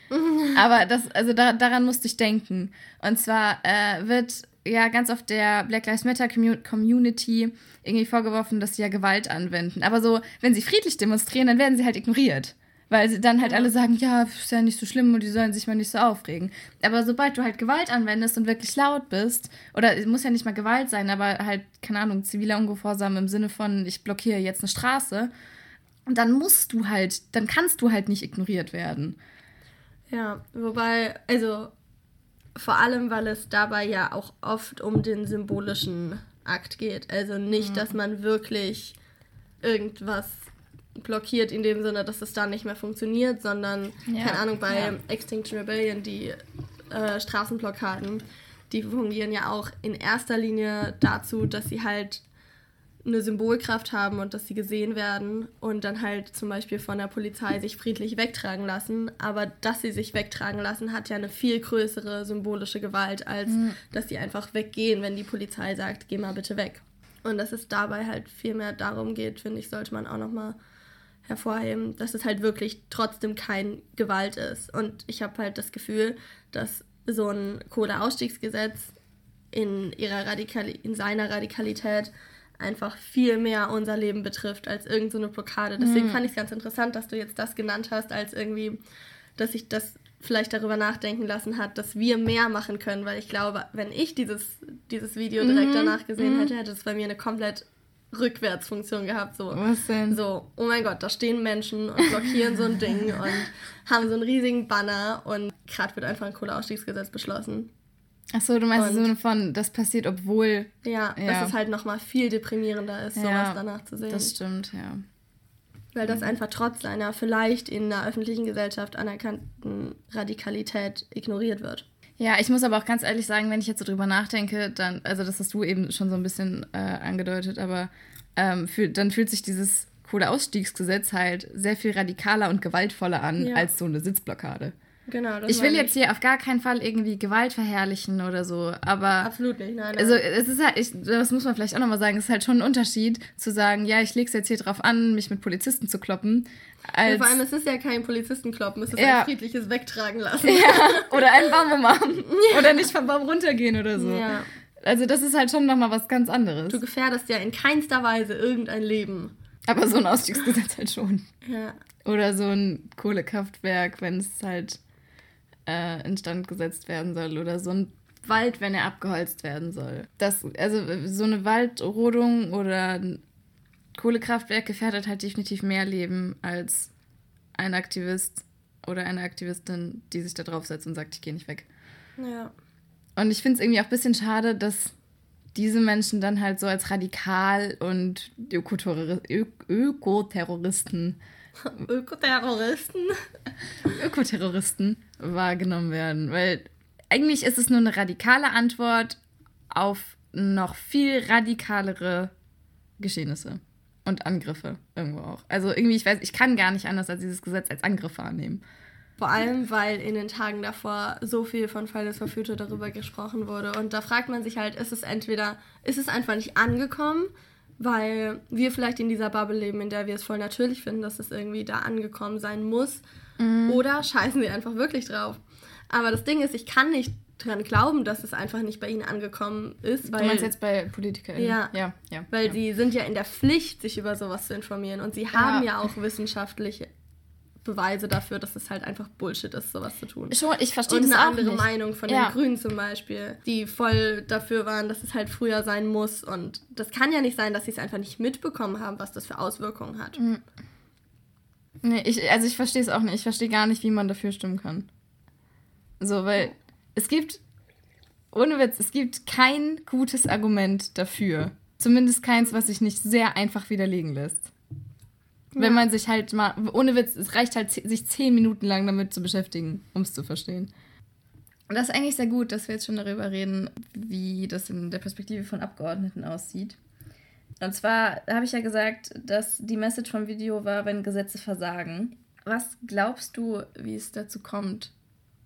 Aber das, also da, daran musste ich denken. Und zwar äh, wird ja ganz oft der Black Lives Matter Commu- Community irgendwie vorgeworfen, dass sie ja Gewalt anwenden. Aber so, wenn sie friedlich demonstrieren, dann werden sie halt ignoriert. Weil sie dann halt alle sagen, ja, ist ja nicht so schlimm und die sollen sich mal nicht so aufregen. Aber sobald du halt Gewalt anwendest und wirklich laut bist, oder es muss ja nicht mal Gewalt sein, aber halt, keine Ahnung, ziviler Ungehorsam im Sinne von, ich blockiere jetzt eine Straße, dann musst du halt, dann kannst du halt nicht ignoriert werden. Ja, wobei, also vor allem, weil es dabei ja auch oft um den symbolischen Akt geht. Also nicht, dass man wirklich irgendwas blockiert in dem Sinne, dass es dann nicht mehr funktioniert, sondern, Ja, keine Ahnung, bei ja. Extinction Rebellion, die äh, Straßenblockaden, die fungieren ja auch in erster Linie dazu, dass sie halt eine Symbolkraft haben und dass sie gesehen werden und dann halt zum Beispiel von der Polizei sich friedlich wegtragen lassen. Aber dass sie sich wegtragen lassen, hat ja eine viel größere symbolische Gewalt, als dass sie einfach weggehen, wenn die Polizei sagt, geh mal bitte weg. Und dass es dabei halt viel mehr darum geht, finde ich, sollte man auch nochmal hervorheben, dass es halt wirklich trotzdem kein Gewalt ist. Und ich habe halt das Gefühl, dass so ein Kohleausstiegsgesetz in, ihrer Radikali in seiner Radikalität einfach viel mehr unser Leben betrifft als irgendeine so eine Blockade. Deswegen fand ich es ganz interessant, dass du jetzt das genannt hast, als irgendwie, dass ich das vielleicht darüber nachdenken lassen hat, dass wir mehr machen können, weil ich glaube, wenn ich dieses, dieses Video direkt danach gesehen hätte, hätte es bei mir eine komplett Rückwärtsfunktion gehabt. So, Was denn? so, oh mein Gott, da stehen Menschen und blockieren so ein Ding und haben so einen riesigen Banner und gerade wird einfach ein Kohleausstiegsgesetz beschlossen. Achso, du meinst Sinne von, das passiert, obwohl. Ja, Ja. dass es halt nochmal viel deprimierender ist, sowas Ja, danach zu sehen. Das stimmt, ja. Weil das einfach trotz einer vielleicht in der öffentlichen Gesellschaft anerkannten Radikalität ignoriert wird. Ja, ich muss aber auch ganz ehrlich sagen, wenn ich jetzt so drüber nachdenke, dann, also das hast du eben schon so ein bisschen äh, angedeutet, aber ähm, fühl, dann fühlt sich dieses Kohleausstiegsgesetz halt sehr viel radikaler und gewaltvoller an Ja. als so eine Sitzblockade. Genau, Ich will jetzt hier auf gar keinen Fall irgendwie Gewalt verherrlichen oder so, aber Absolut nicht, nein, nein. also es ist halt, ich, das muss man vielleicht auch nochmal sagen, es ist halt schon ein Unterschied zu sagen, ja, ich leg's jetzt hier drauf an, mich mit Polizisten zu kloppen, ja, als vor allem, es ist ja kein Polizistenkloppen, es ist Ja. ein friedliches Wegtragen lassen. oder einen Baum umarmen oder nicht vom Baum runtergehen oder so. Ja. Also das ist halt schon nochmal was ganz anderes. Du gefährdest ja in keinster Weise irgendein Leben. Aber so ein Ausstiegsgesetz halt schon. Ja. Oder so ein Kohlekraftwerk, wenn es halt äh, instand gesetzt werden soll. Oder so ein Wald, wenn er abgeholzt werden soll. Das, also so eine Waldrodung oder ein Kohlekraftwerk gefährdet halt definitiv mehr Leben als ein Aktivist oder eine Aktivistin, die sich da draufsetzt und sagt, ich gehe nicht weg. Ja. Und ich finde es irgendwie auch ein bisschen schade, dass diese Menschen dann halt so als radikal und Ökoterroristen, Ökoterroristen. Ökoterroristen wahrgenommen werden. Weil eigentlich ist es nur eine radikale Antwort auf noch viel radikalere Geschehnisse und Angriffe irgendwo auch. Also irgendwie, ich weiß, ich kann gar nicht anders als dieses Gesetz als Angriff wahrnehmen. Vor allem, weil in den Tagen davor so viel von Fridays for Future darüber gesprochen wurde. Und da fragt man sich halt, ist es entweder, ist es einfach nicht angekommen, weil wir vielleicht in dieser Bubble leben, in der wir es voll natürlich finden, dass es irgendwie da angekommen sein muss. Oder scheißen sie einfach wirklich drauf. Aber das Ding ist, ich kann nicht dran glauben, dass es einfach nicht bei ihnen angekommen ist, weil, du meinst jetzt bei PolitikerInnen? Ja. ja, ja. weil ja. sie sind ja in der Pflicht, sich über sowas zu informieren. Und sie haben ja, auch wissenschaftliche Beweise dafür, dass es halt einfach Bullshit ist, sowas zu tun. Schon, ich verstehe Und das eine auch andere nicht. Meinung von Ja. den Grünen zum Beispiel, die voll dafür waren, dass es halt früher sein muss. Und das kann ja nicht sein, dass sie es einfach nicht mitbekommen haben, was das für Auswirkungen hat. Mhm. Nee, ich, also ich verstehe es auch nicht. Ich verstehe gar nicht, wie man dafür stimmen kann. So, weil es gibt, ohne Witz, es gibt kein gutes Argument dafür. Zumindest keins, was sich nicht sehr einfach widerlegen lässt. Wenn man sich halt mal, ohne Witz, es reicht halt, sich zehn Minuten lang damit zu beschäftigen, um es zu verstehen. Und das ist eigentlich sehr gut, dass wir jetzt schon darüber reden, wie das in der Perspektive von Abgeordneten aussieht. Und zwar habe ich ja gesagt, dass die Message vom Video war, wenn Gesetze versagen. Was glaubst du, wie es dazu kommt,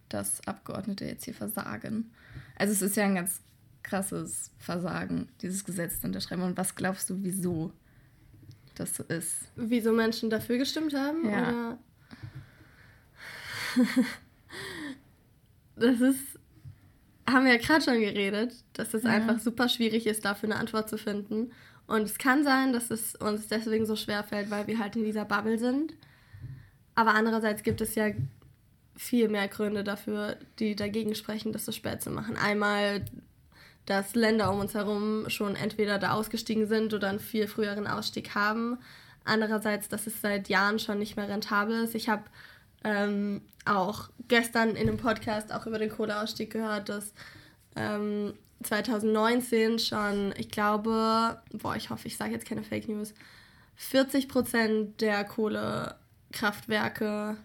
dass Abgeordnete jetzt hier versagen? Also es ist ja ein ganz krasses Versagen, dieses Gesetz zu unterschreiben. Und was glaubst du, wieso das so ist? Wieso Menschen dafür gestimmt haben? Ja. Oder? das ist, haben wir ja gerade schon geredet, dass es Ja. einfach super schwierig ist, dafür eine Antwort zu finden. Und es kann sein, dass es uns deswegen so schwer fällt, weil wir halt in dieser Bubble sind. Aber andererseits gibt es ja viel mehr Gründe dafür, die dagegen sprechen, das so spät zu machen. Einmal, dass Länder um uns herum schon entweder da ausgestiegen sind oder einen viel früheren Ausstieg haben. Andererseits, dass es seit Jahren schon nicht mehr rentabel ist. Ich habe ähm, auch gestern in einem Podcast auch über den Kohleausstieg gehört, dass ähm, 2019 schon, ich glaube, boah, ich hoffe, ich sage jetzt keine Fake News, 40 Prozent der Kohlekraftwerke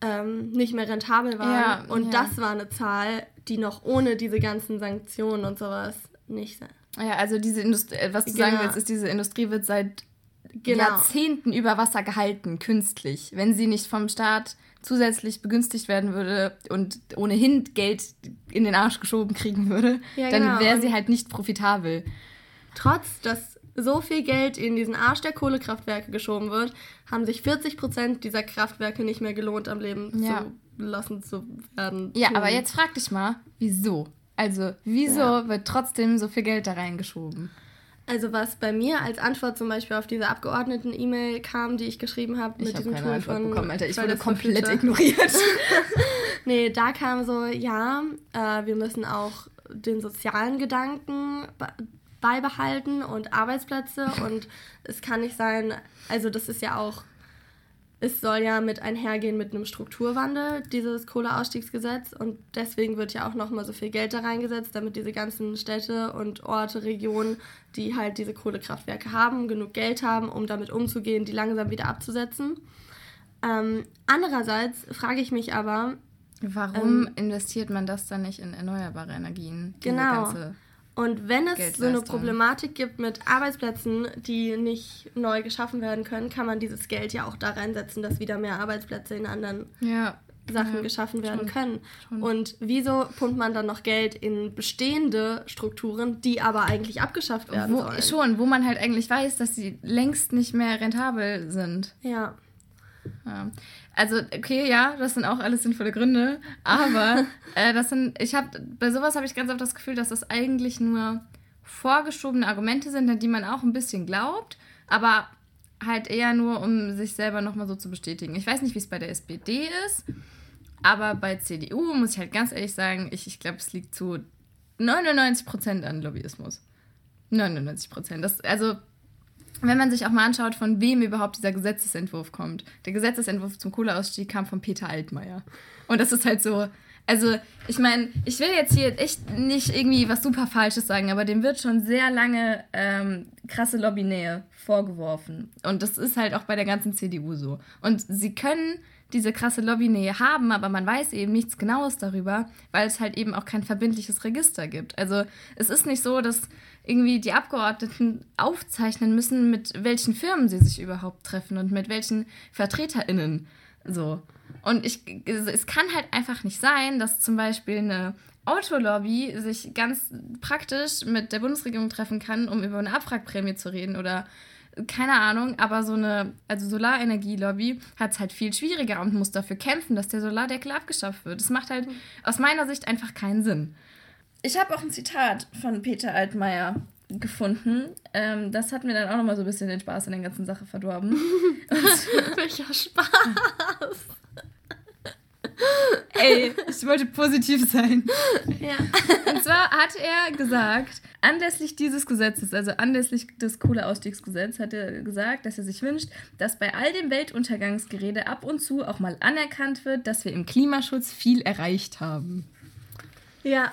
ähm, nicht mehr rentabel waren. Ja, und ja. das war eine Zahl, die noch ohne diese ganzen Sanktionen und sowas nicht sein. Ja, also diese Industrie, äh, was du Genau. sagen willst, ist, diese Industrie wird seit Genau. Jahrzehnten über Wasser gehalten, künstlich. Wenn sie nicht vom Staat zusätzlich begünstigt werden würde und ohnehin Geld in den Arsch geschoben kriegen würde, Ja, dann genau. wäre sie halt nicht profitabel. Trotz, dass so viel Geld in diesen Arsch der Kohlekraftwerke geschoben wird, haben sich 40 Prozent dieser Kraftwerke nicht mehr gelohnt, am Leben Ja. zu lassen zu werden. Ja, aber jetzt frag dich mal, wieso? Also, wieso Ja. wird trotzdem so viel Geld da reingeschoben? Also was bei mir als Antwort zum Beispiel auf diese Abgeordneten-E-Mail kam, die ich geschrieben habe mit Ich habe diesem keine Tool Antwort von bekommen, Alter. Ich wurde komplett ignoriert. Nee, da kam so, ja, äh, wir müssen auch den sozialen Gedanken beibehalten und Arbeitsplätze und es kann nicht sein, also das ist ja auch, es soll ja mit einhergehen mit einem Strukturwandel, dieses Kohleausstiegsgesetz und deswegen wird ja auch nochmal so viel Geld da reingesetzt, damit diese ganzen Städte und Orte, Regionen, die halt diese Kohlekraftwerke haben, genug Geld haben, um damit umzugehen, die langsam wieder abzusetzen. Ähm, andererseits frage ich mich aber, Warum investiert man das dann nicht in erneuerbare Energien? Genau. ganze- Und wenn es so eine. Problematik gibt mit Arbeitsplätzen, die nicht neu geschaffen werden können, kann man dieses Geld ja auch da reinsetzen, dass wieder mehr Arbeitsplätze in anderen Ja. Sachen ja, geschaffen werden schon, können. schon. Und wieso pumpt man dann noch Geld in bestehende Strukturen, die aber eigentlich abgeschafft werden Wo, sollen? schon, wo man halt eigentlich weiß, dass sie längst nicht mehr rentabel sind. Ja. Ja. Also, okay, ja, das sind auch alles sinnvolle Gründe, aber äh, das sind, ich habe, bei sowas habe ich ganz oft das Gefühl, dass das eigentlich nur vorgeschobene Argumente sind, an die man auch ein bisschen glaubt, aber halt eher nur, um sich selber nochmal so zu bestätigen. Ich weiß nicht, wie es bei der SPD ist, aber bei CDU muss ich halt ganz ehrlich sagen, ich, ich glaube, es liegt zu 99% an Lobbyismus. 99%. Das, also, wenn man sich auch mal anschaut, von wem überhaupt dieser Gesetzesentwurf kommt. Der Gesetzesentwurf zum Kohleausstieg kam von Peter Altmaier. Und das ist halt so. Also, ich meine, ich will jetzt hier echt nicht irgendwie was super Falsches sagen, aber dem wird schon sehr lange ähm, krasse Lobbynähe vorgeworfen. Und das ist halt auch bei der ganzen CDU so. Und sie können diese krasse Lobbynähe haben, aber man weiß eben nichts Genaues darüber, weil es halt eben auch kein verbindliches Register gibt. Also es ist nicht so, dass irgendwie die Abgeordneten aufzeichnen müssen, mit welchen Firmen sie sich überhaupt treffen und mit welchen VertreterInnen. So. Und ich, es kann halt einfach nicht sein, dass zum Beispiel eine Autolobby sich ganz praktisch mit der Bundesregierung treffen kann, um über eine Abwrackprämie zu reden oder keine Ahnung, aber so eine, also Solarenergielobby hat es halt viel schwieriger und muss dafür kämpfen, dass der Solardeckel abgeschafft wird. Das macht halt aus meiner Sicht einfach keinen Sinn. Ich habe auch ein Zitat von Peter Altmaier gefunden. Ähm, das hat mir dann auch nochmal so ein bisschen den Spaß in der ganzen Sache verdorben. Welcher Spaß. Ey, ich wollte positiv sein. Ja. Und zwar hat er gesagt, anlässlich dieses Gesetzes, also anlässlich des Kohleausstiegsgesetzes, hat er gesagt, dass er sich wünscht, dass bei all dem Weltuntergangsgerede ab und zu auch mal anerkannt wird, dass wir im Klimaschutz viel erreicht haben. Ja.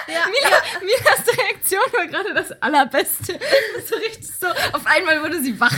Ja, Mila, Milas Reaktion war gerade das Allerbeste. So richtig so, auf einmal wurde sie wach.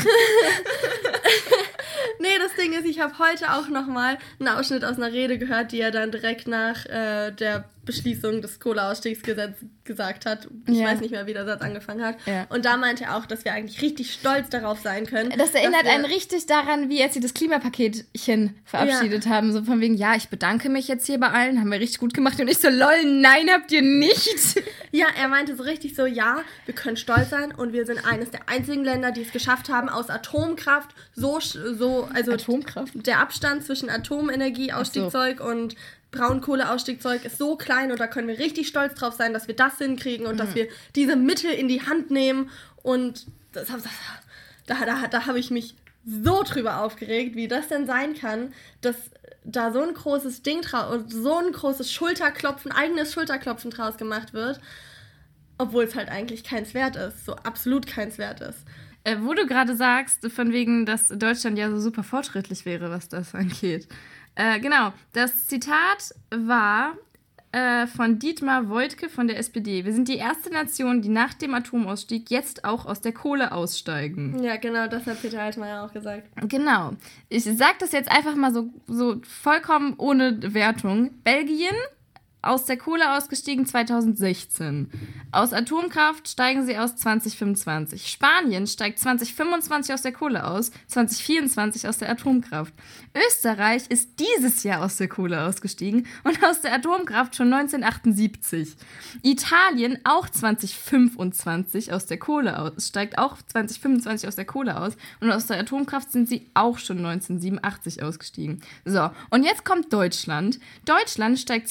Nee, das Ding ist, ich habe heute auch nochmal einen Ausschnitt aus einer Rede gehört, die er dann direkt nach äh, der Beschließung des Kohleausstiegsgesetzes gesagt hat. Ich Ja. weiß nicht mehr, wie der Satz angefangen hat. Ja. Und da meinte er auch, dass wir eigentlich richtig stolz darauf sein können. Das erinnert einen richtig daran, wie als sie das Klimapaketchen verabschiedet haben. So von wegen, ja, ich bedanke mich jetzt hier bei allen, haben wir richtig gut gemacht. Und ich so, lol, nein, habt ihr nicht. Ja, er meinte so richtig so, ja, wir können stolz sein und wir sind eines der einzigen Länder, die es geschafft haben, aus Atomkraft so, so also Atomkraft? der Abstand zwischen Atomenergieausstiegzeug und Braunkohleausstiegzeug ist so klein und da können wir richtig stolz drauf sein, dass wir das hinkriegen und dass wir diese Mittel in die Hand nehmen und das, das, da, da, da habe ich mich so drüber aufgeregt, wie das denn sein kann, dass da so ein großes Ding draus so ein großes Schulterklopfen, eigenes Schulterklopfen draus gemacht wird, obwohl es halt eigentlich keins wert ist, so absolut keins wert ist. Äh, wo du gerade sagst, von wegen, dass Deutschland ja so super fortschrittlich wäre, was das angeht. Äh, genau, das Zitat war äh, von Dietmar Woidke von der SPD. Wir sind die erste Nation, die nach dem Atomausstieg jetzt auch aus der Kohle aussteigen. Ja, genau, das hat Peter Altmaier auch gesagt. Genau. Ich sage das jetzt einfach mal so, so vollkommen ohne Wertung. Belgien aus der Kohle ausgestiegen 2016. Aus Atomkraft steigen sie aus 2025. Spanien steigt 2025 aus der Kohle aus, 2024 aus der Atomkraft. Österreich ist dieses Jahr aus der Kohle ausgestiegen und aus der Atomkraft schon 1978. Italien auch 2025 aus der Kohle aus, steigt auch 2025 aus der Kohle aus und aus der Atomkraft sind sie auch schon 1987 ausgestiegen. So, und jetzt kommt Deutschland. Deutschland steigt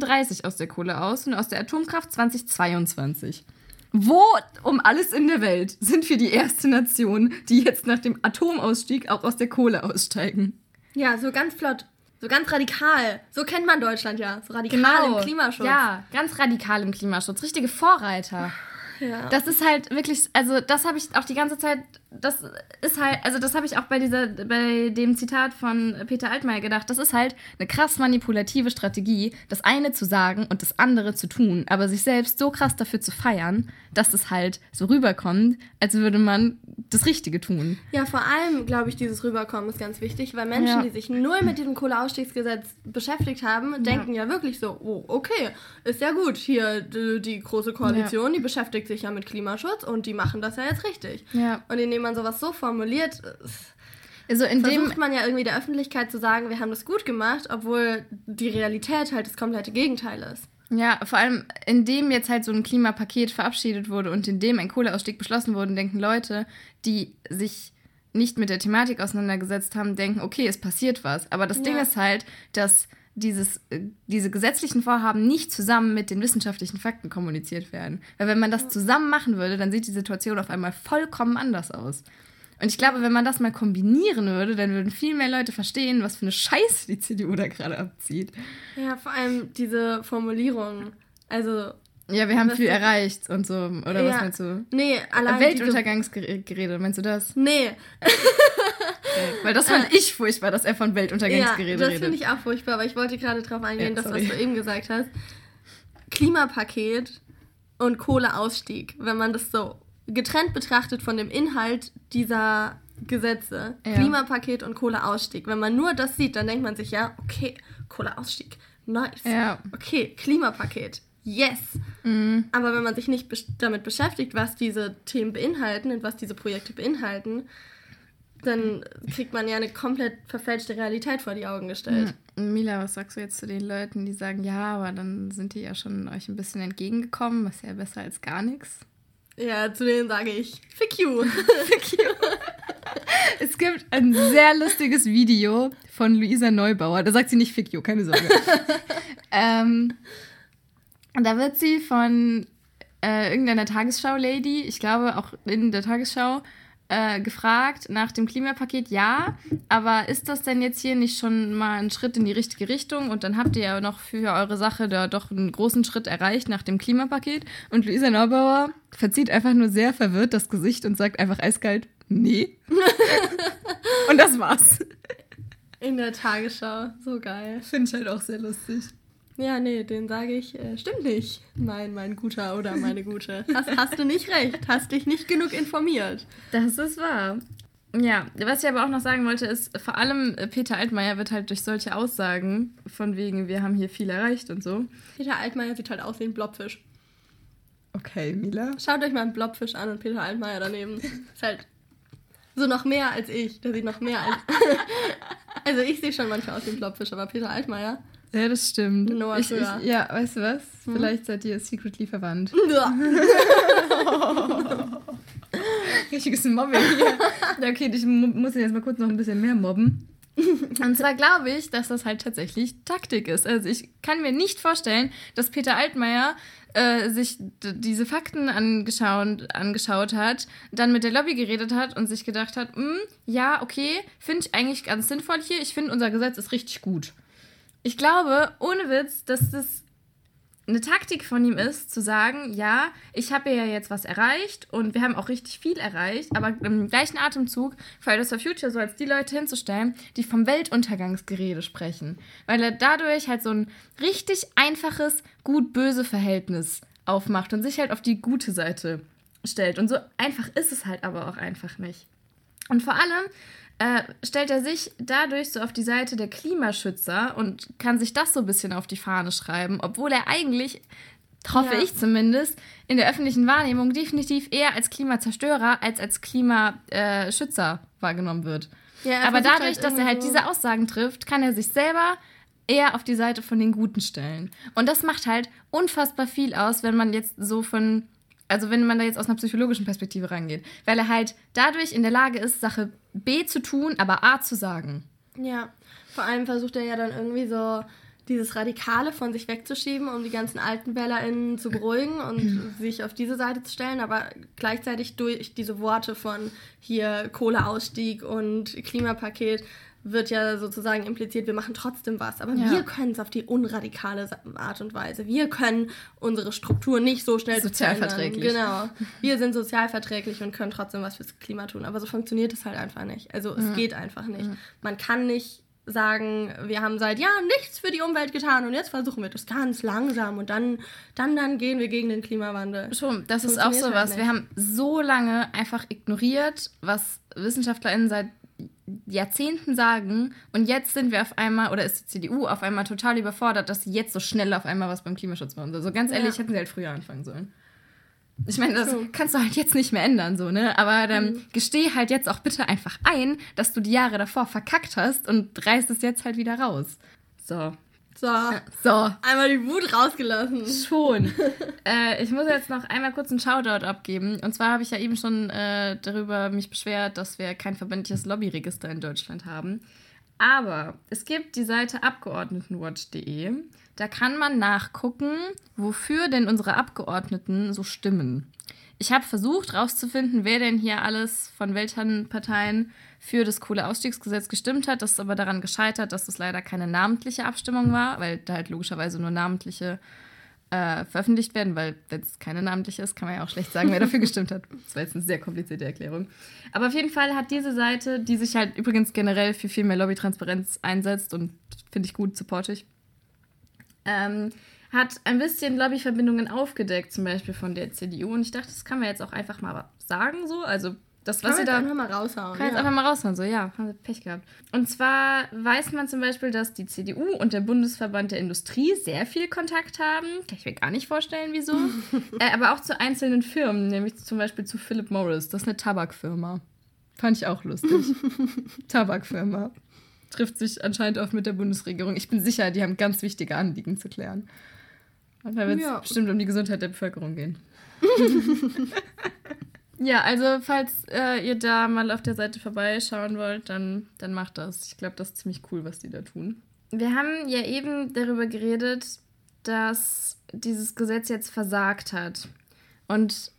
2038 aus der Kohle aus und aus der Atomkraft 2022. Wo um alles in der Welt sind wir die erste Nation, die jetzt nach dem Atomausstieg auch aus der Kohle aussteigen? Ja, so ganz flott, so ganz radikal. So kennt man Deutschland ja, so radikal im Klimaschutz. Genau. Ja, ganz radikal im Klimaschutz. Richtige Vorreiter. Ja. Das ist halt wirklich, also das habe ich auch die ganze Zeit, das ist halt, also das habe ich auch bei dieser, bei dem Zitat von Peter Altmaier gedacht, das ist halt eine krass manipulative Strategie, das eine zu sagen und das andere zu tun, aber sich selbst so krass dafür zu feiern, dass es halt so rüberkommt, als würde man das Richtige tun. Ja, vor allem, glaube ich, dieses Rüberkommen ist ganz wichtig, weil Menschen, Ja. die sich null mit diesem Kohleausstiegsgesetz beschäftigt haben, denken ja wirklich so, oh, okay, ist ja gut, hier die, die große Koalition, die beschäftigt sich ja mit Klimaschutz und die machen das ja jetzt richtig. Ja. Und indem man sowas so formuliert, Also in dem, versucht man ja irgendwie der Öffentlichkeit zu sagen, wir haben das gut gemacht, obwohl die Realität halt das komplette Gegenteil ist. Ja, vor allem, indem jetzt halt so ein Klimapaket verabschiedet wurde und in dem ein Kohleausstieg beschlossen wurde, denken Leute, die sich nicht mit der Thematik auseinandergesetzt haben, denken, okay, es passiert was. Aber das Ding Ja. ist halt, dass dieses, äh, diese gesetzlichen Vorhaben nicht zusammen mit den wissenschaftlichen Fakten kommuniziert werden. Weil wenn man das zusammen machen würde, dann sieht die Situation auf einmal vollkommen anders aus. Und ich glaube, wenn man das mal kombinieren würde, dann würden viel mehr Leute verstehen, was für eine Scheiße die CDU da gerade abzieht. Ja, vor allem diese Formulierung. Also, Ja, wir haben Was viel erreicht und so. Oder was Ja. meinst du? nee, allein. Weltuntergangsgerede, meinst du das? Nee, Weil das fand ich furchtbar, dass er von ja, Weltuntergangsgerede das redet. finde ich auch furchtbar, aber ich wollte gerade drauf eingehen, Ja, das, was du eben gesagt hast. Klimapaket und Kohleausstieg, wenn man das so getrennt betrachtet von dem Inhalt dieser Gesetze, Ja. Klimapaket und Kohleausstieg, wenn man nur das sieht, dann denkt man sich, ja, okay, Kohleausstieg, nice. Ja. Okay, Klimapaket, yes. Mhm. Aber wenn man sich nicht damit beschäftigt, was diese Themen beinhalten und was diese Projekte beinhalten, dann kriegt man ja eine komplett verfälschte Realität vor die Augen gestellt. Mila, was sagst du jetzt zu den Leuten, die sagen, ja, aber dann sind die ja schon euch ein bisschen entgegengekommen, was ja besser als gar nichts? Ja, zu denen sage ich, fick you. Es gibt ein sehr lustiges Video von Luisa Neubauer. Da sagt sie nicht Fick you, keine Sorge. ähm, da wird sie von äh, irgendeiner Tagesschau-Lady, ich glaube auch in der Tagesschau, äh, gefragt nach dem Klimapaket. Ja, aber ist das denn jetzt hier nicht schon mal ein Schritt in die richtige Richtung? Und dann habt ihr ja noch für eure Sache da doch einen großen Schritt erreicht nach dem Klimapaket. Und Luisa Neubauer verzieht einfach nur sehr verwirrt das Gesicht und sagt einfach eiskalt, nee. und das war's. In der Tagesschau. So geil. Finde ich halt auch sehr lustig. Ja, nee, den sage ich, äh, stimmt nicht. Mein, mein Guter oder meine Gute. Hast, hast du nicht recht. Hast dich nicht genug informiert. Das ist wahr. Ja, was ich aber auch noch sagen wollte, ist, vor allem äh, Peter Altmaier wird halt durch solche Aussagen, von wegen, wir haben hier viel erreicht und so. Peter Altmaier sieht halt aus wie ein Blobfisch. Okay, Mila. Schaut euch mal einen Blobfisch an und Peter Altmaier daneben. Ist halt so noch mehr als ich. Der sieht noch mehr als. also ich sehe schon manchmal aus wie ein Blobfisch, aber Peter Altmaier. Ja, das stimmt. Noah ich, ich, ja, weißt du was? Vielleicht seid ihr secretly verwandt. Richtiges Mobbing hier. Ja, okay, ich mu- muss ihn jetzt mal kurz noch ein bisschen mehr mobben. Und zwar glaube ich, dass das halt tatsächlich Taktik ist. Also ich kann mir nicht vorstellen, dass Peter Altmaier äh, sich diese Fakten angeschaut, angeschaut hat, dann mit der Lobby geredet hat und sich gedacht hat, "Hm, ja, okay, finde ich eigentlich ganz sinnvoll hier. Ich finde, unser Gesetz ist richtig gut. Ich glaube, ohne Witz, dass das eine Taktik von ihm ist, zu sagen, ja, ich habe ja jetzt was erreicht und wir haben auch richtig viel erreicht, aber im gleichen Atemzug Fridays for Future so als die Leute hinzustellen, die vom Weltuntergangsgerede sprechen. Weil er dadurch halt so ein richtig einfaches Gut-Böse Verhältnis aufmacht und sich halt auf die gute Seite stellt. Und so einfach ist es halt aber auch einfach nicht. Und vor allem äh, stellt er sich dadurch so auf die Seite der Klimaschützer und kann sich das so ein bisschen auf die Fahne schreiben, obwohl er eigentlich, hoffe Ja. ich zumindest, in der öffentlichen Wahrnehmung definitiv eher als Klimazerstörer als als Klimaschützer Schützer wahrgenommen wird. Ja, er Aber versucht dadurch, halt dass er halt so- diese Aussagen trifft, kann er sich selber eher auf die Seite von den Guten stellen. Und das macht halt unfassbar viel aus, wenn man jetzt so von, also wenn man da jetzt aus einer psychologischen Perspektive rangeht. Weil er halt dadurch in der Lage ist, Sache B zu tun, aber A zu sagen. Ja, vor allem versucht er ja dann irgendwie so dieses Radikale von sich wegzuschieben, um die ganzen alten WählerInnen zu beruhigen und sich auf diese Seite zu stellen, aber gleichzeitig durch diese Worte von hier Kohleausstieg und Klimapaket wird ja sozusagen impliziert, wir machen trotzdem was, aber Ja. wir können es auf die unradikale Art und Weise. Wir können unsere Struktur nicht so schnell Sozialverträglich. Genau. Wir sind sozialverträglich und können trotzdem was fürs Klima tun. Aber so funktioniert es halt einfach nicht. Also es geht einfach nicht. Man kann nicht sagen, wir haben seit Jahren nichts für die Umwelt getan und jetzt versuchen wir das ganz langsam und dann, dann, dann gehen wir gegen den Klimawandel. Schon, das ist auch so Funktioniert halt. Wir haben so lange einfach ignoriert, was WissenschaftlerInnen seit Jahrzehnten sagen. Und jetzt sind wir auf einmal, oder ist die CDU auf einmal total überfordert, dass sie jetzt so schnell auf einmal was beim Klimaschutz machen. Also ganz ehrlich, Ja. hätten sie halt früher anfangen sollen. Ich meine, das True. kannst du halt jetzt nicht mehr ändern, so, ne? Aber dann gesteh halt jetzt auch bitte einfach ein, dass du die Jahre davor verkackt hast und reißt es jetzt halt wieder raus. So. So, So. einmal die Wut rausgelassen. Schon. äh, ich muss jetzt noch einmal kurz einen Shoutout abgeben. Und zwar habe ich ja eben schon äh, darüber mich beschwert, dass wir kein verbindliches Lobbyregister in Deutschland haben. Aber es gibt die Seite abgeordnetenwatch.de. Da kann man nachgucken, wofür denn unsere Abgeordneten so stimmen. Ich habe versucht herauszufinden, wer denn hier alles von welchen Parteien für das Kohleausstiegsgesetz gestimmt hat. Das ist aber daran gescheitert, dass das leider keine namentliche Abstimmung war, weil da halt logischerweise nur namentliche äh, veröffentlicht werden, weil wenn es keine namentliche ist, kann man ja auch schlecht sagen, wer dafür gestimmt hat. Das war jetzt eine sehr komplizierte Erklärung. Aber auf jeden Fall hat diese Seite, die sich halt übrigens generell für viel mehr Lobbytransparenz einsetzt und finde ich gut, supportig, ähm, hat ein bisschen Lobbyverbindungen aufgedeckt, zum Beispiel von der CDU. Und ich dachte, das kann man jetzt auch einfach mal sagen, so. Also das, was Kann sie man da einfach mal raushauen. kann jetzt ja. einfach mal raushauen, so ja, haben wir Pech gehabt. Und zwar weiß man zum Beispiel, dass die CDU und der Bundesverband der Industrie sehr viel Kontakt haben. Kann ich mir gar nicht vorstellen, wieso. äh, aber auch zu einzelnen Firmen, nämlich zum Beispiel zu Philip Morris. Das ist eine Tabakfirma. Fand ich auch lustig. Tabakfirma. Trifft sich anscheinend oft mit der Bundesregierung. Ich bin sicher, die haben ganz wichtige Anliegen zu klären. Und da wird es Ja. bestimmt um die Gesundheit der Bevölkerung gehen. Ja, also falls äh, ihr da mal auf der Seite vorbeischauen wollt, dann, dann macht das. Ich glaube, das ist ziemlich cool, was die da tun. Wir haben ja eben darüber geredet, dass dieses Gesetz jetzt versagt hat. Und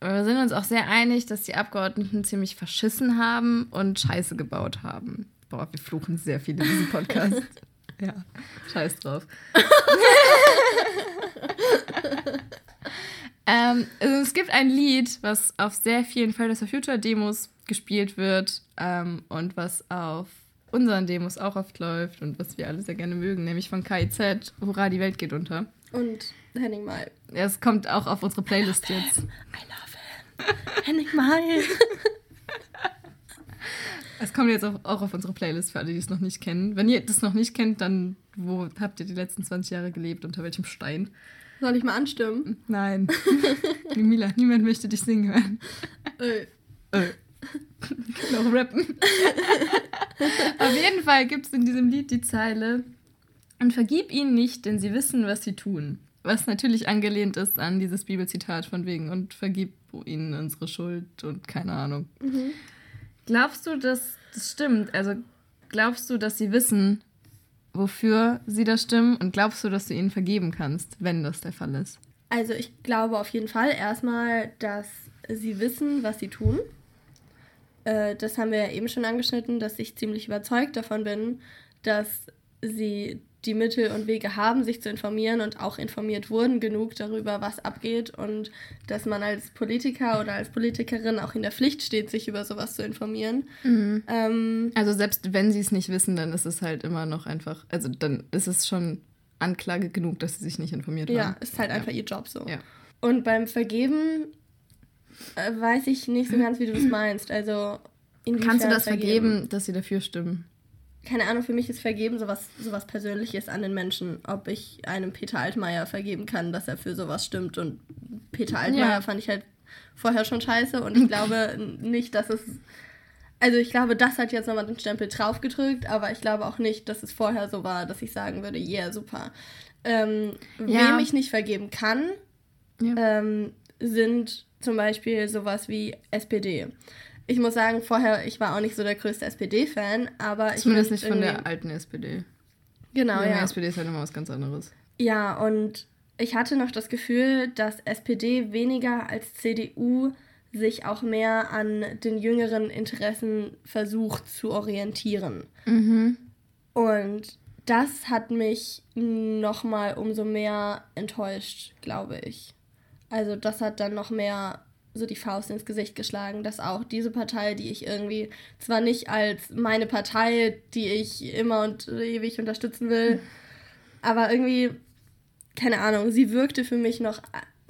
wir sind uns auch sehr einig, dass die Abgeordneten ziemlich verschissen haben und Scheiße gebaut haben. Boah, wir fluchen sehr viel in diesem Podcast. ja, scheiß drauf. ähm, also es gibt ein Lied, was auf sehr vielen Fridays for Future Demos gespielt wird ähm, und was auf unseren Demos auch oft läuft und was wir alle sehr gerne mögen, nämlich von KIZ, Hurra, die Welt geht unter. Und Henning Mai. Es kommt auch auf unsere Playlist jetzt. I love him. Henning Mai. Es kommt jetzt auch, auch auf unsere Playlist für alle, die es noch nicht kennen. Wenn ihr das noch nicht kennt, dann wo habt ihr die letzten 20 Jahre gelebt? Unter welchem Stein? Soll ich mal anstimmen? Nein. Mila, niemand möchte dich singen hören. Äh. Äh. Noch rappen. Auf jeden Fall gibt es in diesem Lied die Zeile und vergib ihnen nicht, denn sie wissen, was sie tun. Was natürlich angelehnt ist an dieses Bibelzitat von wegen und vergib ihnen unsere Schuld und keine Ahnung. Mhm. Glaubst du, dass das stimmt? Also glaubst du, dass sie wissen, wofür sie da stimmen und glaubst du, dass du ihnen vergeben kannst, wenn das der Fall ist? Also ich glaube auf jeden Fall erstmal, dass sie wissen, was sie tun. Äh, das haben wir ja eben schon angeschnitten, dass ich ziemlich überzeugt davon bin, dass sie die Mittel und Wege haben, sich zu informieren und auch informiert wurden genug darüber, was abgeht und dass man als Politiker oder als Politikerin auch in der Pflicht steht, sich über sowas zu informieren. Mhm. Ähm, Also selbst wenn sie es nicht wissen, dann ist es halt immer noch einfach, also dann ist es schon Anklage genug, dass sie sich nicht informiert ja, haben. ist halt einfach ihr Job so. Ja. Und beim Vergeben äh, weiß ich nicht so ganz, wie du das meinst. Also Kannst du das vergeben, dass sie dafür stimmen? Keine Ahnung, für mich ist Vergeben sowas, sowas Persönliches an den Menschen. Ob ich einem Peter Altmaier vergeben kann, dass er für sowas stimmt. Und Peter Altmaier Ja. fand ich halt vorher schon scheiße und ich glaube nicht, dass es. Also ich glaube, das hat jetzt nochmal den Stempel draufgedrückt, aber ich glaube auch nicht, dass es vorher so war, dass ich sagen würde, yeah, super. Ähm, Ja. Wem ich nicht vergeben kann, Ja. ähm, sind zum Beispiel sowas wie SPD. Ich muss sagen, vorher, ich war auch nicht so der größte SPD-Fan, aber ich Zumindest nicht von der alten SPD. Genau, Die ja. SPD ist halt immer was ganz anderes. Ja, und ich hatte noch das Gefühl, dass SPD weniger als CDU sich auch mehr an den jüngeren Interessen versucht zu orientieren. Mhm. Und das hat mich nochmal umso mehr enttäuscht, glaube ich. Also das hat dann noch mehr so die Faust ins Gesicht geschlagen, dass auch diese Partei, die ich irgendwie zwar nicht als meine Partei, die ich immer und ewig unterstützen will, aber irgendwie, keine Ahnung, sie wirkte für mich noch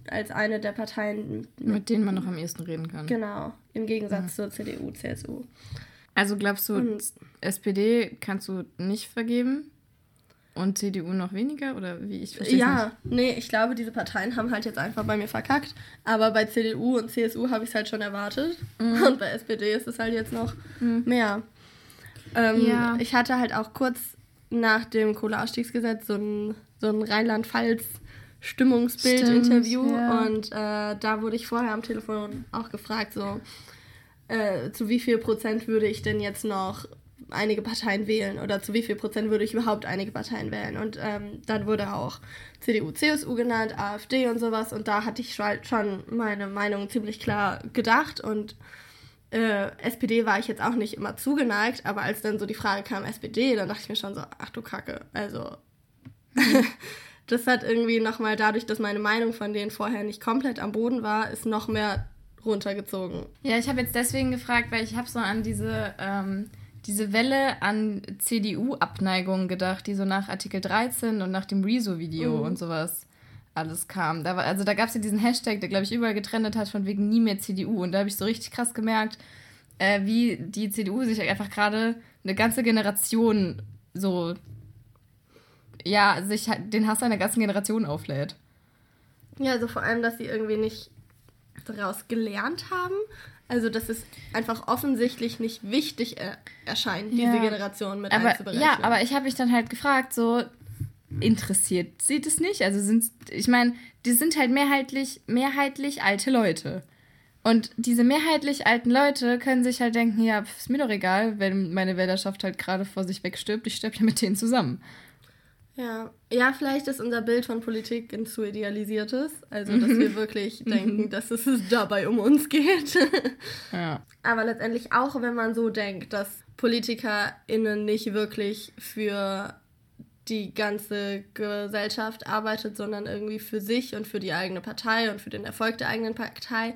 als eine der Parteien, Mit denen man noch am ehesten reden kann. genau, im Gegensatz zur CDU, CSU. Also glaubst du, Und- SPD kannst du nicht vergeben? Und CDU noch weniger? Oder wie ich verstehe Ja, nee, ich glaube, diese Parteien haben halt jetzt einfach bei mir verkackt. Aber bei CDU und CSU habe ich es halt schon erwartet. Mhm. Und bei SPD ist es halt jetzt noch mehr. Ähm, Ja. Ich hatte halt auch kurz nach dem Kohleausstiegsgesetz so ein, so ein Rheinland-Pfalz-Stimmungsbild-Interview. Stimmt, ja. Und äh, da wurde ich vorher am Telefon auch gefragt, so äh, zu wie viel Prozent würde ich denn jetzt noch einige Parteien wählen oder zu wie viel Prozent würde ich überhaupt einige Parteien wählen. Und ähm, dann wurde auch CDU, CSU genannt, AfD und sowas. Und da hatte ich schon- meine Meinung ziemlich klar gedacht. Und äh, SPD war ich jetzt auch nicht immer zugeneigt, aber als dann so die Frage kam SPD, dann dachte ich mir schon so, ach du Kacke, also das hat irgendwie nochmal dadurch, dass meine Meinung von denen vorher nicht komplett am Boden war, ist noch mehr runtergezogen. Ja, ich habe jetzt deswegen gefragt, weil ich habe so an diese, ähm, diese Welle an CDU-Abneigung gedacht, die so nach Artikel 13 und nach dem Rezo-Video und sowas alles kam. Da war, also da gab es ja diesen Hashtag, der, glaube ich, überall getrennt hat, von wegen nie mehr CDU. Und da habe ich so richtig krass gemerkt, äh, wie die CDU sich einfach gerade eine ganze Generation so, ja, sich den Hass einer ganzen Generation auflädt. Ja, also vor allem, dass sie irgendwie nicht daraus gelernt haben. Also, dass es einfach offensichtlich nicht wichtig er erscheint, diese Ja. Generation mit aber, einzuberechnen. Ja, aber ich habe mich dann halt gefragt, so interessiert sie das nicht? Also sind, ich meine, die sind halt mehrheitlich, mehrheitlich alte Leute. Und diese mehrheitlich alten Leute können sich halt denken, ja, pf, ist mir doch egal, wenn meine Wählerschaft halt gerade vor sich wegstirbt, ich sterbe ja mit denen zusammen. Ja. ja, vielleicht ist unser Bild von Politik ein zu idealisiertes. Also, dass wir wirklich denken, dass es dabei um uns geht. Ja. Aber letztendlich auch, wenn man so denkt, dass PolitikerInnen nicht wirklich für die ganze Gesellschaft arbeitet, sondern irgendwie für sich und für die eigene Partei und für den Erfolg der eigenen Partei.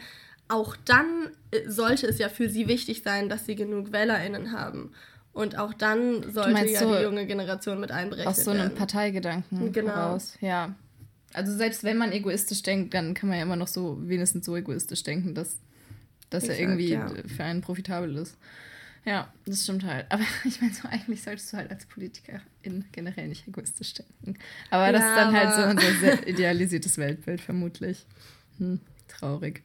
Auch dann äh, sollte es ja für sie wichtig sein, dass sie genug WählerInnen haben. Und auch dann sollte ja so die junge Generation mit einberechnet Aus so einem werden. Parteigedanken Genau. heraus. Ja. Also selbst wenn man egoistisch denkt, dann kann man ja immer noch so wenigstens so egoistisch denken, dass das ja irgendwie ja. für einen profitabel ist. Ja, das stimmt halt. Aber ich meine, so eigentlich solltest du halt als Politikerin generell nicht egoistisch denken. Aber das Ja, ist dann halt so unser sehr idealisiertes Weltbild, vermutlich. Hm, traurig.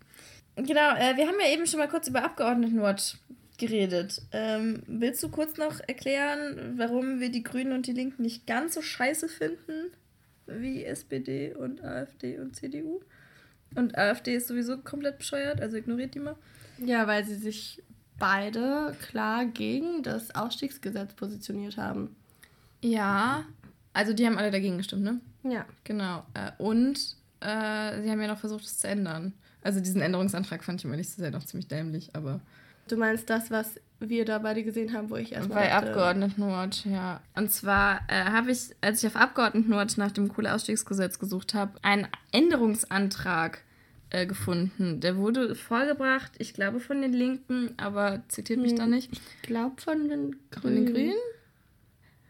Genau, äh, wir haben ja eben schon mal kurz über Abgeordnetenwatch geredet. Ähm, willst du kurz noch erklären, warum wir die Grünen und die Linken nicht ganz so scheiße finden wie SPD und AfD und CDU? Und AfD ist sowieso komplett bescheuert, also ignoriert die mal. Ja, weil sie sich beide klar gegen das Ausstiegsgesetz positioniert haben. Ja, also die haben alle dagegen gestimmt, ne? Ja. Genau. Äh, und äh, sie haben ja noch versucht, es zu ändern. Also diesen Änderungsantrag fand ich, um ehrlich zu sein, noch ziemlich dämlich, aber Du meinst das, was wir da beide gesehen haben, wo ich erstmal bei dachte, Abgeordnetenwatch, ja. Und zwar äh, habe ich, als ich auf Abgeordnetenwatch nach dem Kohleausstiegsgesetz gesucht habe, einen Änderungsantrag äh, gefunden. Der wurde vorgebracht, ich glaube von den Linken, aber zitiert mich Hm. da nicht. Ich glaube von den Grünen. Von den Grünen?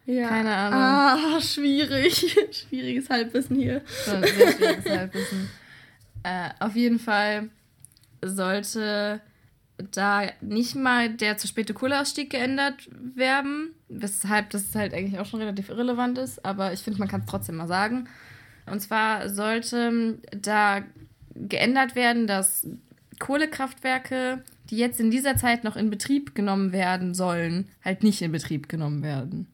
Ja. Keine Ahnung. Ah, schwierig. Schwieriges Halbwissen hier. Ein sehr schwieriges Halbwissen. Äh, auf jeden Fall sollte da nicht mal der zu späte Kohleausstieg geändert werden, weshalb das halt eigentlich auch schon relativ irrelevant ist, aber ich finde, man kann es trotzdem mal sagen. Und zwar sollte da geändert werden, dass Kohlekraftwerke, die jetzt in dieser Zeit noch in Betrieb genommen werden sollen, halt nicht in Betrieb genommen werden.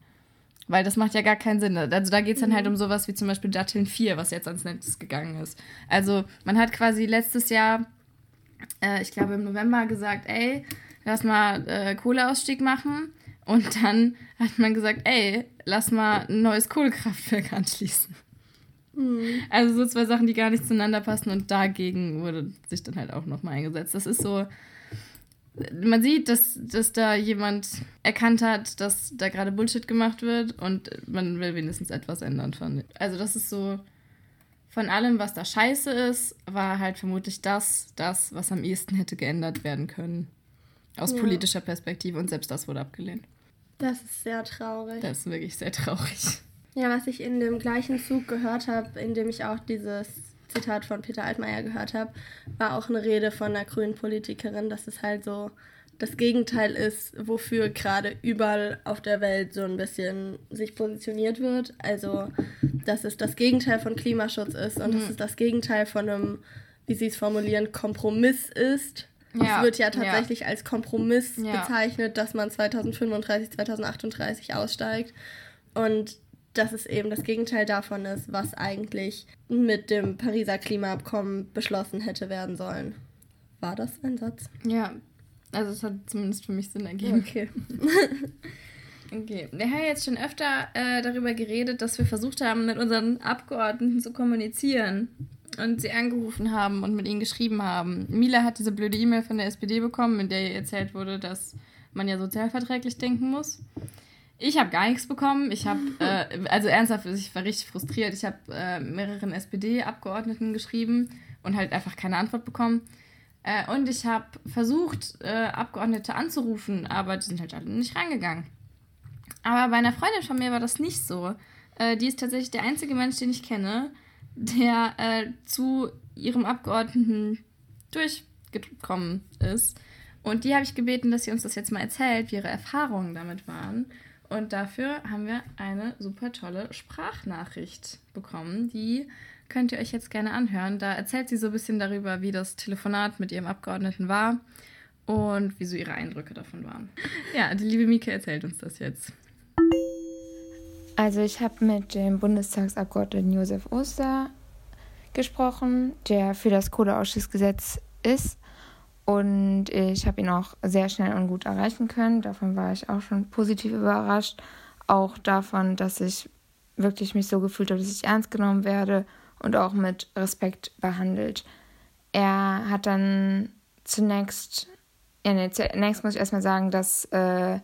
Weil das macht ja gar keinen Sinn. Also da geht es dann halt um sowas wie zum Beispiel Datteln 4, was jetzt ans Netz gegangen ist. Also man hat quasi letztes Jahr, äh, ich glaube im November, gesagt, ey, lass mal äh, Kohleausstieg machen. Und dann hat man gesagt, ey, lass mal ein neues Kohlekraftwerk anschließen. Also so zwei Sachen, die gar nicht zueinander passen und dagegen wurde sich dann halt auch nochmal eingesetzt. Das ist so, man sieht, dass, dass da jemand erkannt hat, dass da gerade Bullshit gemacht wird und man will wenigstens etwas ändern, fand ich. Also das ist so, von allem, was da scheiße ist, war halt vermutlich das, das, was am ehesten hätte geändert werden können. Aus Ja. politischer Perspektive und selbst das wurde abgelehnt. Das ist sehr traurig. Das ist wirklich sehr traurig. Ja, was ich in dem gleichen Zug gehört habe, in dem ich auch dieses Zitat von Peter Altmaier gehört habe, war auch eine Rede von einer grünen Politikerin, dass es halt so das Gegenteil ist, wofür gerade überall auf der Welt so ein bisschen sich positioniert wird. Also, dass es das Gegenteil von Klimaschutz ist und dass es das Gegenteil von einem, wie sie es formulieren, Kompromiss ist. Ja, es wird ja ja. tatsächlich als Kompromiss Ja. bezeichnet, dass man 2035, 2038 aussteigt. Und dass es eben das Gegenteil davon ist, was eigentlich mit dem Pariser Klimaabkommen beschlossen hätte werden sollen. War das ein Satz? Ja, also es hat zumindest für mich Sinn ergeben. Okay. Okay. Wir haben jetzt schon öfter äh, darüber geredet, dass wir versucht haben, mit unseren Abgeordneten zu kommunizieren und sie angerufen haben und mit ihnen geschrieben haben. Mila hat diese blöde E-Mail von der SPD bekommen, in der ihr erzählt wurde, dass man ja sozialverträglich denken muss. Ich habe gar nichts bekommen. Ich habe, äh, also ernsthaft, ich war richtig frustriert. Ich habe äh, mehreren SPD-Abgeordneten geschrieben und halt einfach keine Antwort bekommen. Äh, und ich habe versucht, äh, Abgeordnete anzurufen, aber die sind halt alle nicht reingegangen. Aber bei einer Freundin von mir war das nicht so. Äh, die ist tatsächlich der einzige Mensch, den ich kenne, der äh, zu ihrem Abgeordneten durchgekommen ist. Und die habe ich gebeten, dass sie uns das jetzt mal erzählt, wie ihre Erfahrungen damit waren. Und dafür haben wir eine super tolle Sprachnachricht bekommen. Die könnt ihr euch jetzt gerne anhören. Da erzählt sie so ein bisschen darüber, wie das Telefonat mit ihrem Abgeordneten war und wie so ihre Eindrücke davon waren. Ja, die liebe Mieke erzählt uns das jetzt. Also ich habe mit dem Bundestagsabgeordneten Josef Oster gesprochen, der für das Kohleausstiegsgesetz ist. Und ich habe ihn auch sehr schnell und gut erreichen können. Davon war ich auch schon positiv überrascht. Auch davon, dass ich wirklich mich so gefühlt habe, dass ich ernst genommen werde und auch mit Respekt behandelt. Er hat dann zunächst, ja, nee, zunächst muss ich erstmal sagen, dass äh,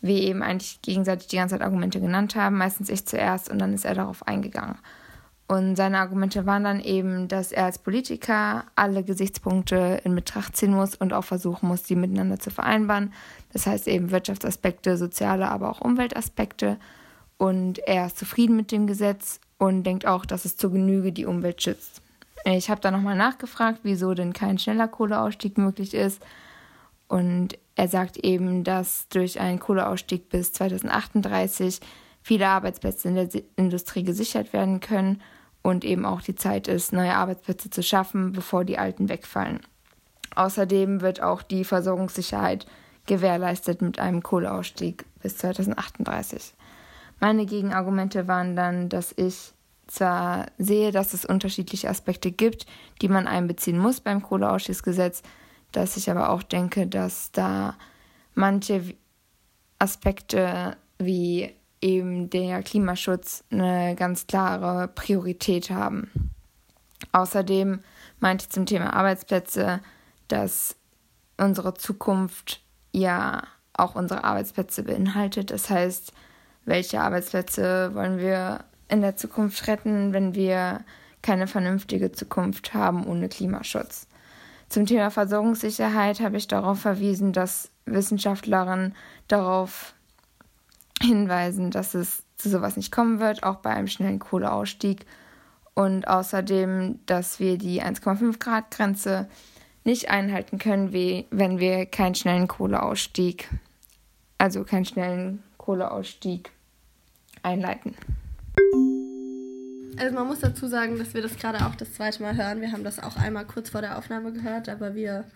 wir eben eigentlich gegenseitig die ganze Zeit Argumente genannt haben, meistens ich zuerst und dann ist er darauf eingegangen. Und seine Argumente waren dann eben, dass er als Politiker alle Gesichtspunkte in Betracht ziehen muss und auch versuchen muss, die miteinander zu vereinbaren. Das heißt eben Wirtschaftsaspekte, soziale, aber auch Umweltaspekte. Und er ist zufrieden mit dem Gesetz und denkt auch, dass es zur Genüge die Umwelt schützt. Ich habe da nochmal nachgefragt, wieso denn kein schneller Kohleausstieg möglich ist. Und er sagt eben, dass durch einen Kohleausstieg bis 2038 viele Arbeitsplätze in der Industrie gesichert werden können und eben auch die Zeit ist, neue Arbeitsplätze zu schaffen, bevor die alten wegfallen. Außerdem wird auch die Versorgungssicherheit gewährleistet mit einem Kohleausstieg bis 2038. Meine Gegenargumente waren dann, dass ich zwar sehe, dass es unterschiedliche Aspekte gibt, die man einbeziehen muss beim Kohleausstiegsgesetz, dass ich aber auch denke, dass da manche Aspekte wie eben der Klimaschutz eine ganz klare Priorität haben. Außerdem meinte ich zum Thema Arbeitsplätze, dass unsere Zukunft ja auch unsere Arbeitsplätze beinhaltet. Das heißt, welche Arbeitsplätze wollen wir in der Zukunft retten, wenn wir keine vernünftige Zukunft haben ohne Klimaschutz. Zum Thema Versorgungssicherheit habe ich darauf verwiesen, dass Wissenschaftlerinnen darauf hinweisen, dass es zu sowas nicht kommen wird, auch bei einem schnellen Kohleausstieg. Und außerdem, dass wir die 1,5 Grad Grenze nicht einhalten können, wie wenn wir keinen schnellen Kohleausstieg, also keinen schnellen Kohleausstieg einleiten. Also man muss dazu sagen, dass wir das gerade auch das zweite Mal hören. Wir haben das auch einmal kurz vor der Aufnahme gehört, aber wir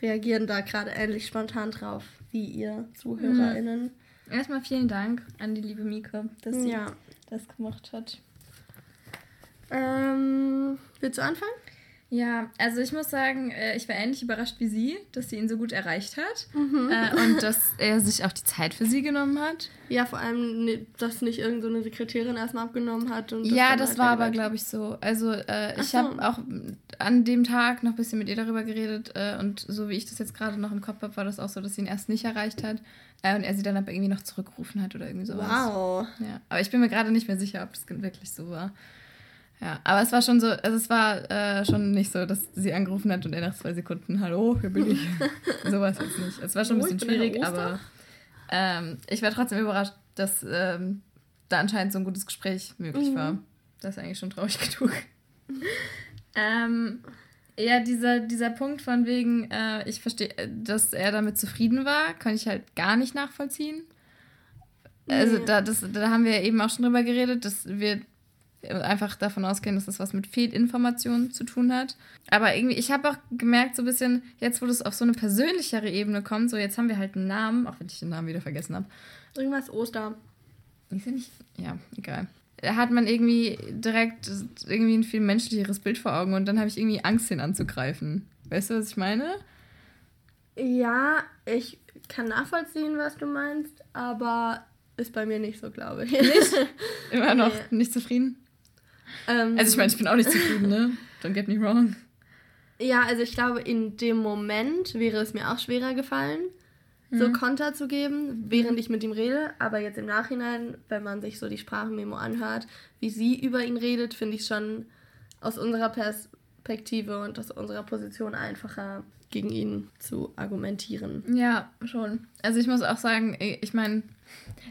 reagieren da gerade ähnlich spontan drauf, wie ihr ZuhörerInnen. Mhm. Erstmal vielen Dank an die liebe Mieke, dass sie ja. das gemacht hat. Ähm, willst du anfangen? Ja, also ich muss sagen, äh, ich war ähnlich überrascht wie sie, dass sie ihn so gut erreicht hat mhm. äh, und dass er sich auch die Zeit für sie genommen hat. Ja, vor allem, dass nicht irgendeine so Sekretärin erstmal abgenommen hat. Und das ja, das halt war aber, glaube ich, so. Also äh, ich so. habe auch an dem Tag noch ein bisschen mit ihr darüber geredet äh, und so wie ich das jetzt gerade noch im Kopf habe, war das auch so, dass sie ihn erst nicht erreicht hat äh, und er sie dann aber irgendwie noch zurückgerufen hat oder irgendwie sowas. Wow. Ja, aber ich bin mir gerade nicht mehr sicher, ob das wirklich so war. Ja, aber es war schon so, also es war äh, schon nicht so, dass sie angerufen hat und er nach zwei Sekunden, hallo, hier bin ich. Sowas jetzt nicht. Es war schon ein bisschen schwierig, aber ähm, ich war trotzdem überrascht, dass ähm, da anscheinend so ein gutes Gespräch möglich mhm. war. Das ist eigentlich schon traurig genug. ähm, ja, dieser, dieser Punkt von wegen, äh, ich verstehe, dass er damit zufrieden war, kann ich halt gar nicht nachvollziehen. Also da, das, da haben wir eben auch schon drüber geredet, dass wir einfach davon ausgehen, dass das was mit Fehlinformationen zu tun hat. Aber irgendwie, ich habe auch gemerkt, so ein bisschen, jetzt wo das auf so eine persönlichere Ebene kommt, so jetzt haben wir halt einen Namen, auch wenn ich den Namen wieder vergessen habe. Irgendwas Oster. Ist ja nicht, ja, egal. Da hat man irgendwie direkt irgendwie ein viel menschlicheres Bild vor Augen und dann habe ich irgendwie Angst, ihn anzugreifen. Weißt du, was ich meine? Ja, ich kann nachvollziehen, was du meinst, aber ist bei mir nicht so, glaube ich. Nicht? Immer noch nee. nicht zufrieden? Ähm, also ich meine, ich bin auch nicht zufrieden, ne? Don't get me wrong. Ja, also ich glaube, in dem Moment wäre es mir auch schwerer gefallen, mhm. so Konter zu geben, während ich mit ihm rede. Aber jetzt im Nachhinein, wenn man sich so die Sprachmemo anhört, wie sie über ihn redet, finde ich schon aus unserer Perspektive und aus unserer Position einfacher, gegen ihn zu argumentieren. Ja, schon. Also ich muss auch sagen, ich meine,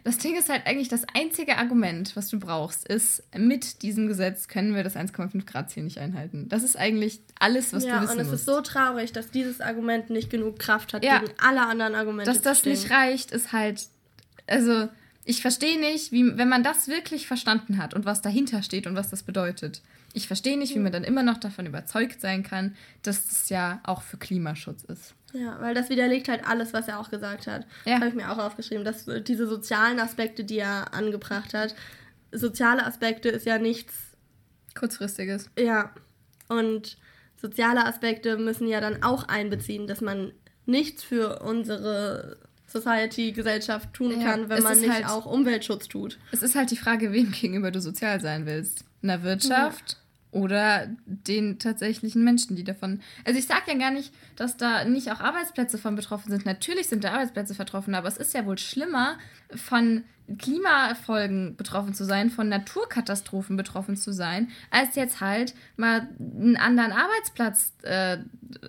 das Ding ist halt eigentlich das einzige Argument, was du brauchst, ist, mit diesem Gesetz können wir das 1,5 Grad Ziel nicht einhalten. Das ist eigentlich alles, was ja, du wissen musst. Ja, und es ist so traurig, dass dieses Argument nicht genug Kraft hat ja, gegen alle anderen Argumente. Dass das nicht reicht, ist halt, also ich verstehe nicht, wie, wenn man das wirklich verstanden hat und was dahinter steht und was das bedeutet. Ich verstehe nicht, wie man dann immer noch davon überzeugt sein kann, dass das ja auch für Klimaschutz ist. Ja, weil das widerlegt halt alles, was er auch gesagt hat. Ja. Habe ich mir auch aufgeschrieben, dass diese sozialen Aspekte, die er angebracht hat, soziale Aspekte ist ja nichts kurzfristiges. Ja. Und soziale Aspekte müssen ja dann auch einbeziehen, dass man nichts für unsere Society, Gesellschaft tun Ja, kann, wenn man nicht halt- auch Umweltschutz tut. Es ist halt die Frage, wem gegenüber du sozial sein willst. Einer Wirtschaft oder den tatsächlichen Menschen, die davon. Also ich sage ja gar nicht, dass da nicht auch Arbeitsplätze von betroffen sind. Natürlich sind da Arbeitsplätze betroffen, aber es ist ja wohl schlimmer, von Klimafolgen betroffen zu sein, von Naturkatastrophen betroffen zu sein, als jetzt halt mal einen anderen Arbeitsplatz, äh,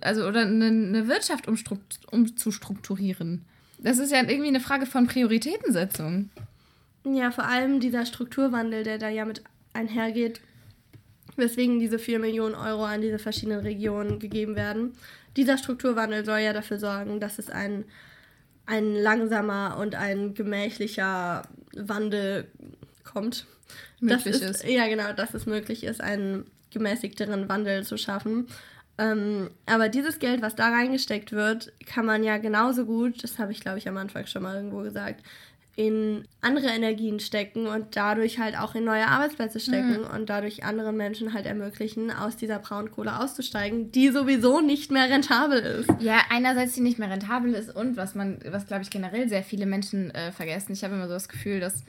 also oder eine, eine Wirtschaft umzustrukturieren. Das ist ja irgendwie eine Frage von Prioritätensetzung. Ja, vor allem dieser Strukturwandel, der da ja mit einhergeht, weswegen diese 4 Millionen Euro an diese verschiedenen Regionen gegeben werden. Dieser Strukturwandel soll ja dafür sorgen, dass es ein, ein langsamer und ein gemächlicher Wandel kommt. Möglich das ist. Ja, genau, dass es möglich ist, einen gemäßigteren Wandel zu schaffen. Ähm, aber dieses Geld, was da reingesteckt wird, kann man ja genauso gut, das habe ich glaube ich am Anfang schon mal irgendwo gesagt, in andere Energien stecken und dadurch halt auch in neue Arbeitsplätze stecken Mhm. und dadurch anderen Menschen halt ermöglichen, aus dieser Braunkohle auszusteigen, die sowieso nicht mehr rentabel ist. Ja, einerseits die nicht mehr rentabel ist und was man, was glaube ich generell sehr viele Menschen äh, vergessen. Ich habe immer so das Gefühl, dass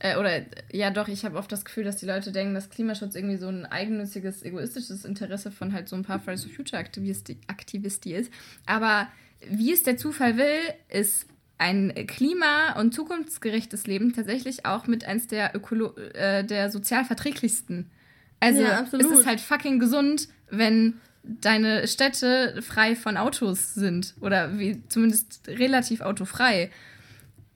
äh, oder ja doch, ich habe oft das Gefühl, dass die Leute denken, dass Klimaschutz irgendwie so ein eigennütziges, egoistisches Interesse von halt so ein paar Fridays for Future Aktivisti, Aktivisti ist. Aber wie es der Zufall will, ist ein klima- und zukunftsgerechtes Leben tatsächlich auch mit eins der, Ökolo äh, der sozial verträglichsten. Also Ja, es ist halt fucking gesund, wenn deine Städte frei von Autos sind oder wie zumindest relativ autofrei.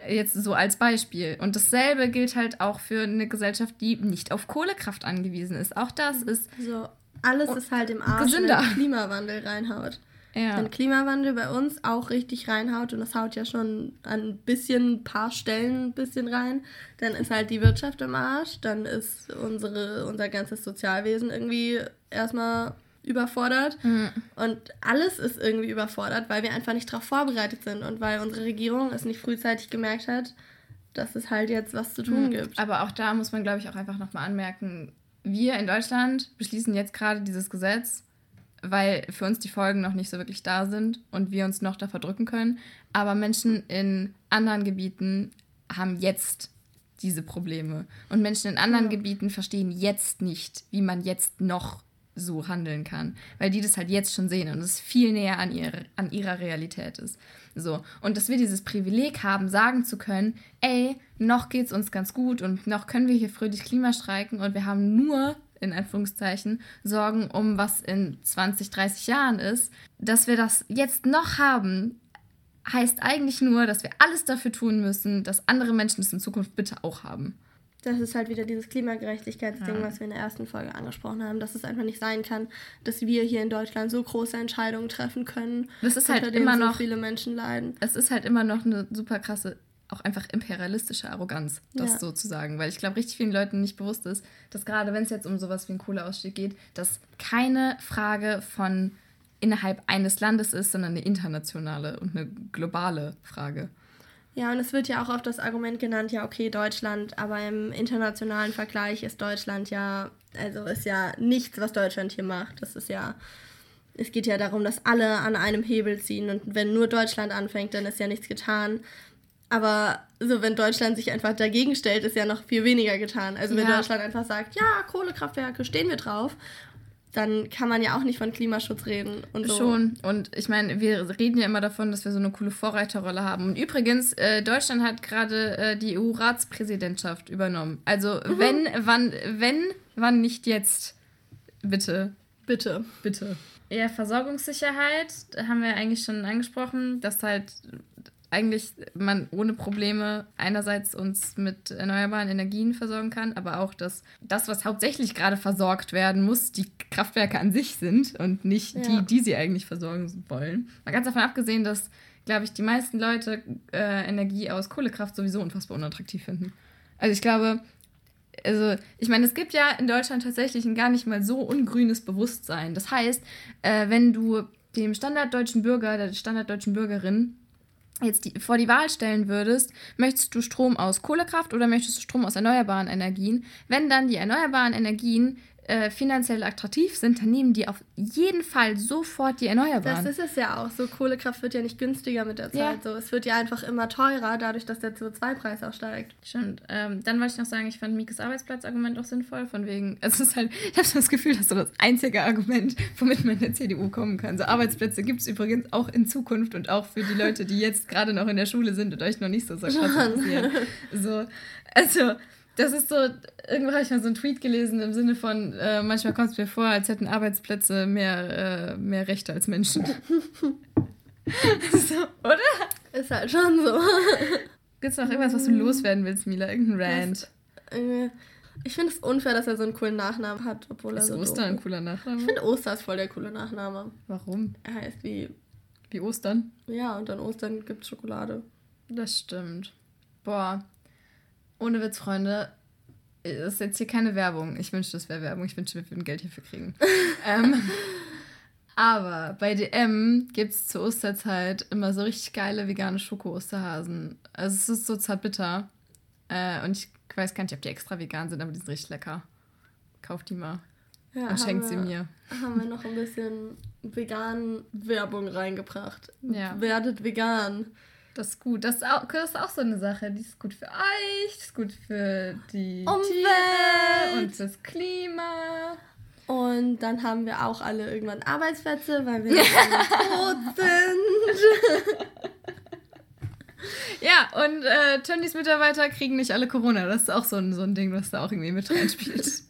Jetzt so als Beispiel. Und dasselbe gilt halt auch für eine Gesellschaft, die nicht auf Kohlekraft angewiesen ist. Auch das ist So, alles ist halt im Arsch, gesünder. wenn Klimawandel reinhaut. Ja. Wenn Klimawandel bei uns auch richtig reinhaut und das haut ja schon an ein bisschen, ein paar Stellen ein bisschen rein, dann ist halt die Wirtschaft im Arsch, dann ist unsere, unser ganzes Sozialwesen irgendwie erstmal überfordert Mhm. und alles ist irgendwie überfordert, weil wir einfach nicht darauf vorbereitet sind und weil unsere Regierung es nicht frühzeitig gemerkt hat, dass es halt jetzt was zu tun Mhm. gibt. Aber auch da muss man, glaube ich, auch einfach nochmal anmerken, wir in Deutschland beschließen jetzt gerade dieses Gesetz, weil für uns die Folgen noch nicht so wirklich da sind und wir uns noch davor drücken können. Aber Menschen in anderen Gebieten haben jetzt diese Probleme. Und Menschen in anderen Gebieten verstehen jetzt nicht, wie man jetzt noch so handeln kann, weil die das halt jetzt schon sehen und es viel näher an, ihre, an ihrer Realität ist. So. Und dass wir dieses Privileg haben, sagen zu können, ey, noch geht's uns ganz gut und noch können wir hier fröhlich Klimastreiken und wir haben nur, in Anführungszeichen, Sorgen um was in 20, 30 Jahren ist, dass wir das jetzt noch haben, heißt eigentlich nur, dass wir alles dafür tun müssen, dass andere Menschen es in Zukunft bitte auch haben. Das ist halt wieder dieses Klimagerechtigkeitsding, Ja. was wir in der ersten Folge angesprochen haben, dass es einfach nicht sein kann, dass wir hier in Deutschland so große Entscheidungen treffen können, Das ist halt unter denen immer so noch- viele Menschen leiden. es ist halt immer noch eine super krasse, auch einfach imperialistische Arroganz, das Ja. so zu sagen. Weil ich glaube, richtig vielen Leuten nicht bewusst ist, dass gerade wenn es jetzt um sowas wie einen Kohleausstieg geht, das keine Frage von innerhalb eines Landes ist, sondern eine internationale und eine globale Frage. Ja, und es wird ja auch oft das Argument genannt, ja, okay, Deutschland, aber im internationalen Vergleich ist Deutschland ja, also ist ja nichts, was Deutschland hier macht. Das ist ja, es geht ja darum, dass alle an einem Hebel ziehen und wenn nur Deutschland anfängt, dann ist ja nichts getan. Aber so, wenn Deutschland sich einfach dagegen stellt, ist ja noch viel weniger getan. Also wenn Ja. Deutschland einfach sagt, ja, Kohlekraftwerke, stehen wir drauf, dann kann man ja auch nicht von Klimaschutz reden. Und so. Schon. Und ich meine, wir reden ja immer davon, dass wir so eine coole Vorreiterrolle haben. Und übrigens, äh, Deutschland hat gerade äh, die EU-Ratspräsidentschaft übernommen. Also wenn, wann, wenn, wann nicht jetzt? Bitte. Bitte. Bitte. Ja, Versorgungssicherheit haben wir eigentlich schon angesprochen, dass halt eigentlich man ohne Probleme einerseits uns mit erneuerbaren Energien versorgen kann, aber auch, dass das, was hauptsächlich gerade versorgt werden muss, die Kraftwerke an sich sind und nicht Ja. die, die sie eigentlich versorgen wollen. Mal ganz davon abgesehen, dass, glaube ich, die meisten Leute äh, Energie aus Kohlekraft sowieso unfassbar unattraktiv finden. Also ich glaube, also ich meine, es gibt ja in Deutschland tatsächlich ein gar nicht mal so ungrünes Bewusstsein. Das heißt, äh, wenn du dem standarddeutschen Bürger, der standarddeutschen Bürgerin jetzt die, vor die Wahl stellen würdest, möchtest du Strom aus Kohlekraft oder möchtest du Strom aus erneuerbaren Energien? Wenn dann die erneuerbaren Energien äh, finanziell attraktiv sind, dann nehmen die auf jeden Fall sofort die Erneuerbaren. Das ist es ja auch. So Kohlekraft wird ja nicht günstiger mit der Zeit. Ja. So, es wird ja einfach immer teurer, dadurch, dass der CO2-Preis auch steigt. Stimmt. Ähm, dann wollte ich noch sagen, ich fand Mikes Arbeitsplatzargument auch sinnvoll, von wegen, es ist halt, ich habe so das Gefühl, das ist so das einzige Argument, womit man in der CDU kommen kann. So Arbeitsplätze gibt es übrigens auch in Zukunft und auch für die Leute, die jetzt gerade noch in der Schule sind und euch noch nicht so so krass interessieren. So, also, das ist so, irgendwo habe ich mal so einen Tweet gelesen im Sinne von, äh, manchmal kommt es mir vor, als hätten Arbeitsplätze mehr, äh, mehr Rechte als Menschen. so, oder? Ist halt schon so. Gibt es noch irgendwas, was du loswerden willst, Mila? Irgendein Rant? Äh, Ich finde es unfair, dass er so einen coolen Nachnamen hat, obwohl Ist er so Oster ein cooler Nachname? Ich finde Oster ist voll der coole Nachname. Warum? Er heißt wie, Wie Ostern? ja, und an Ostern gibt es Schokolade. Das stimmt. Boah. Ohne Witz, Freunde. Das ist jetzt hier keine Werbung. Ich wünschte, das wäre Werbung. Ich wünschte, wir würden Geld hierfür kriegen. ähm, aber bei DM gibt es zur Osterzeit immer so richtig geile vegane Schoko-Osterhasen. Also es ist so zartbitter. Äh, und ich weiß gar nicht, ob die extra vegan sind, aber die sind richtig lecker. Kauft die mal Ja, und schenkt sie mir. Haben wir noch ein bisschen vegan Werbung reingebracht. Ja. Werdet vegan. Das ist gut. Das ist, auch, das ist auch so eine Sache. Die ist gut für euch, die ist gut für die Umwelt. Tiere und das Klima. Und dann haben wir auch alle irgendwann Arbeitsplätze, weil wir tot sind. Ja, und äh, Tönnies Mitarbeiter kriegen nicht alle Corona. Das ist auch so ein, so ein Ding, was da auch irgendwie mit reinspielt.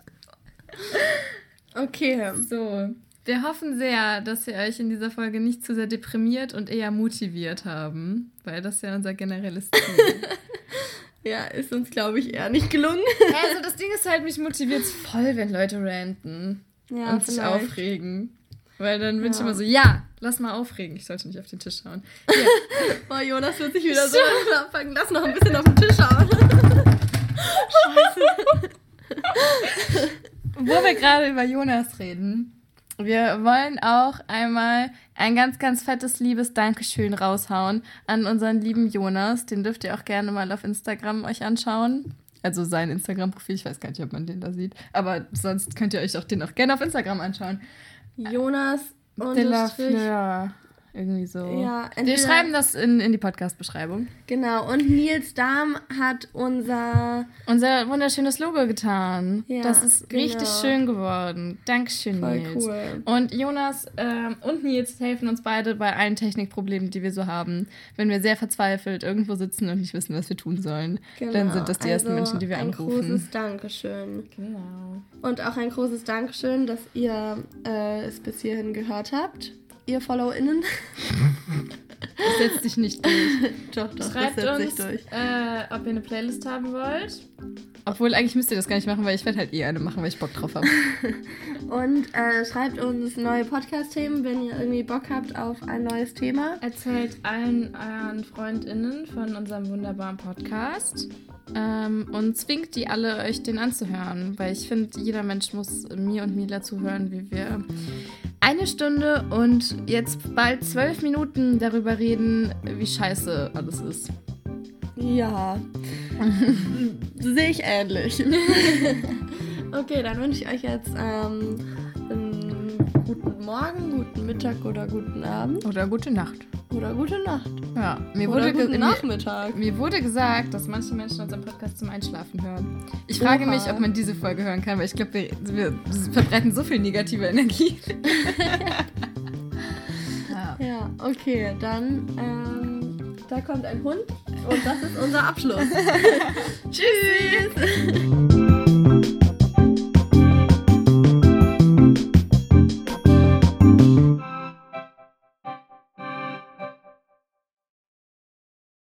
Okay. so, wir hoffen sehr, dass wir euch in dieser Folge nicht zu sehr deprimiert und eher motiviert haben, weil das ja unser generelles Ziel Ja, ist uns, glaube ich, eher nicht gelungen. Also das Ding ist halt, mich motiviert voll, wenn Leute ranten Ja, und sich vielleicht. aufregen. Weil dann bin ich Ja. immer so, ja, lass mal aufregen. Ich sollte nicht auf den Tisch schauen. Boah, Jonas wird sich wieder so anfangen. Lass noch ein bisschen auf den Tisch schauen. Wo wir gerade über Jonas reden, wir wollen auch einmal ein ganz, ganz fettes liebes Dankeschön raushauen an unseren lieben Jonas. Den dürft ihr auch gerne mal auf Instagram euch anschauen. Also sein Instagram-Profil, ich weiß gar nicht, ob man den da sieht. Aber sonst könnt ihr euch auch den auch gerne auf Instagram anschauen. Jonas. Fleur. Irgendwie so. Ja, wir schreiben das in, in die Podcast-Beschreibung. Genau, und Nils Dahm hat unser Unser wunderschönes Logo getan. Ja, das ist genau. richtig schön geworden. Dankeschön, Voll Nils. cool. Und Jonas ähm, und Nils helfen uns beide bei allen Technikproblemen, die wir so haben. Wenn wir sehr verzweifelt irgendwo sitzen und nicht wissen, was wir tun sollen, dann sind das die ersten Also Menschen, die wir ein anrufen. großes Dankeschön. Genau. Und auch ein großes Dankeschön, dass ihr äh, es bis hierhin gehört habt. Ihr FollowerInnen. Das setzt sich nicht durch. doch, doch, Schreibt das setzt uns, sich durch. äh, ob ihr eine Playlist haben wollt. Obwohl, eigentlich müsst ihr das gar nicht machen, weil ich werde halt eh eine machen, weil ich Bock drauf habe. Und äh, schreibt uns neue Podcast-Themen, wenn ihr irgendwie Bock habt auf ein neues Thema. Erzählt allen euren FreundInnen von unserem wunderbaren Podcast ähm, und zwingt die alle, euch den anzuhören, weil ich finde, jeder Mensch muss mir und Mila zuhören, wie wir eine Stunde und jetzt bald zwölf Minuten darüber reden, wie scheiße alles ist. Ja. Sehe ich ähnlich. okay, dann wünsche ich euch jetzt ähm, einen guten Morgen, guten Mittag oder guten Abend. Oder gute Nacht. Oder gute Nacht. Ja, mir Oder wurde, guten mir, Nachmittag. mir wurde gesagt, dass manche Menschen unseren Podcast zum Einschlafen hören. Ich frage Oha. mich, ob man diese Folge hören kann, weil ich glaube, wir, wir verbreiten so viel negative Energie. ja. Ja, okay, dann ähm, da kommt ein Hund und das ist unser Abschluss. Tschüss!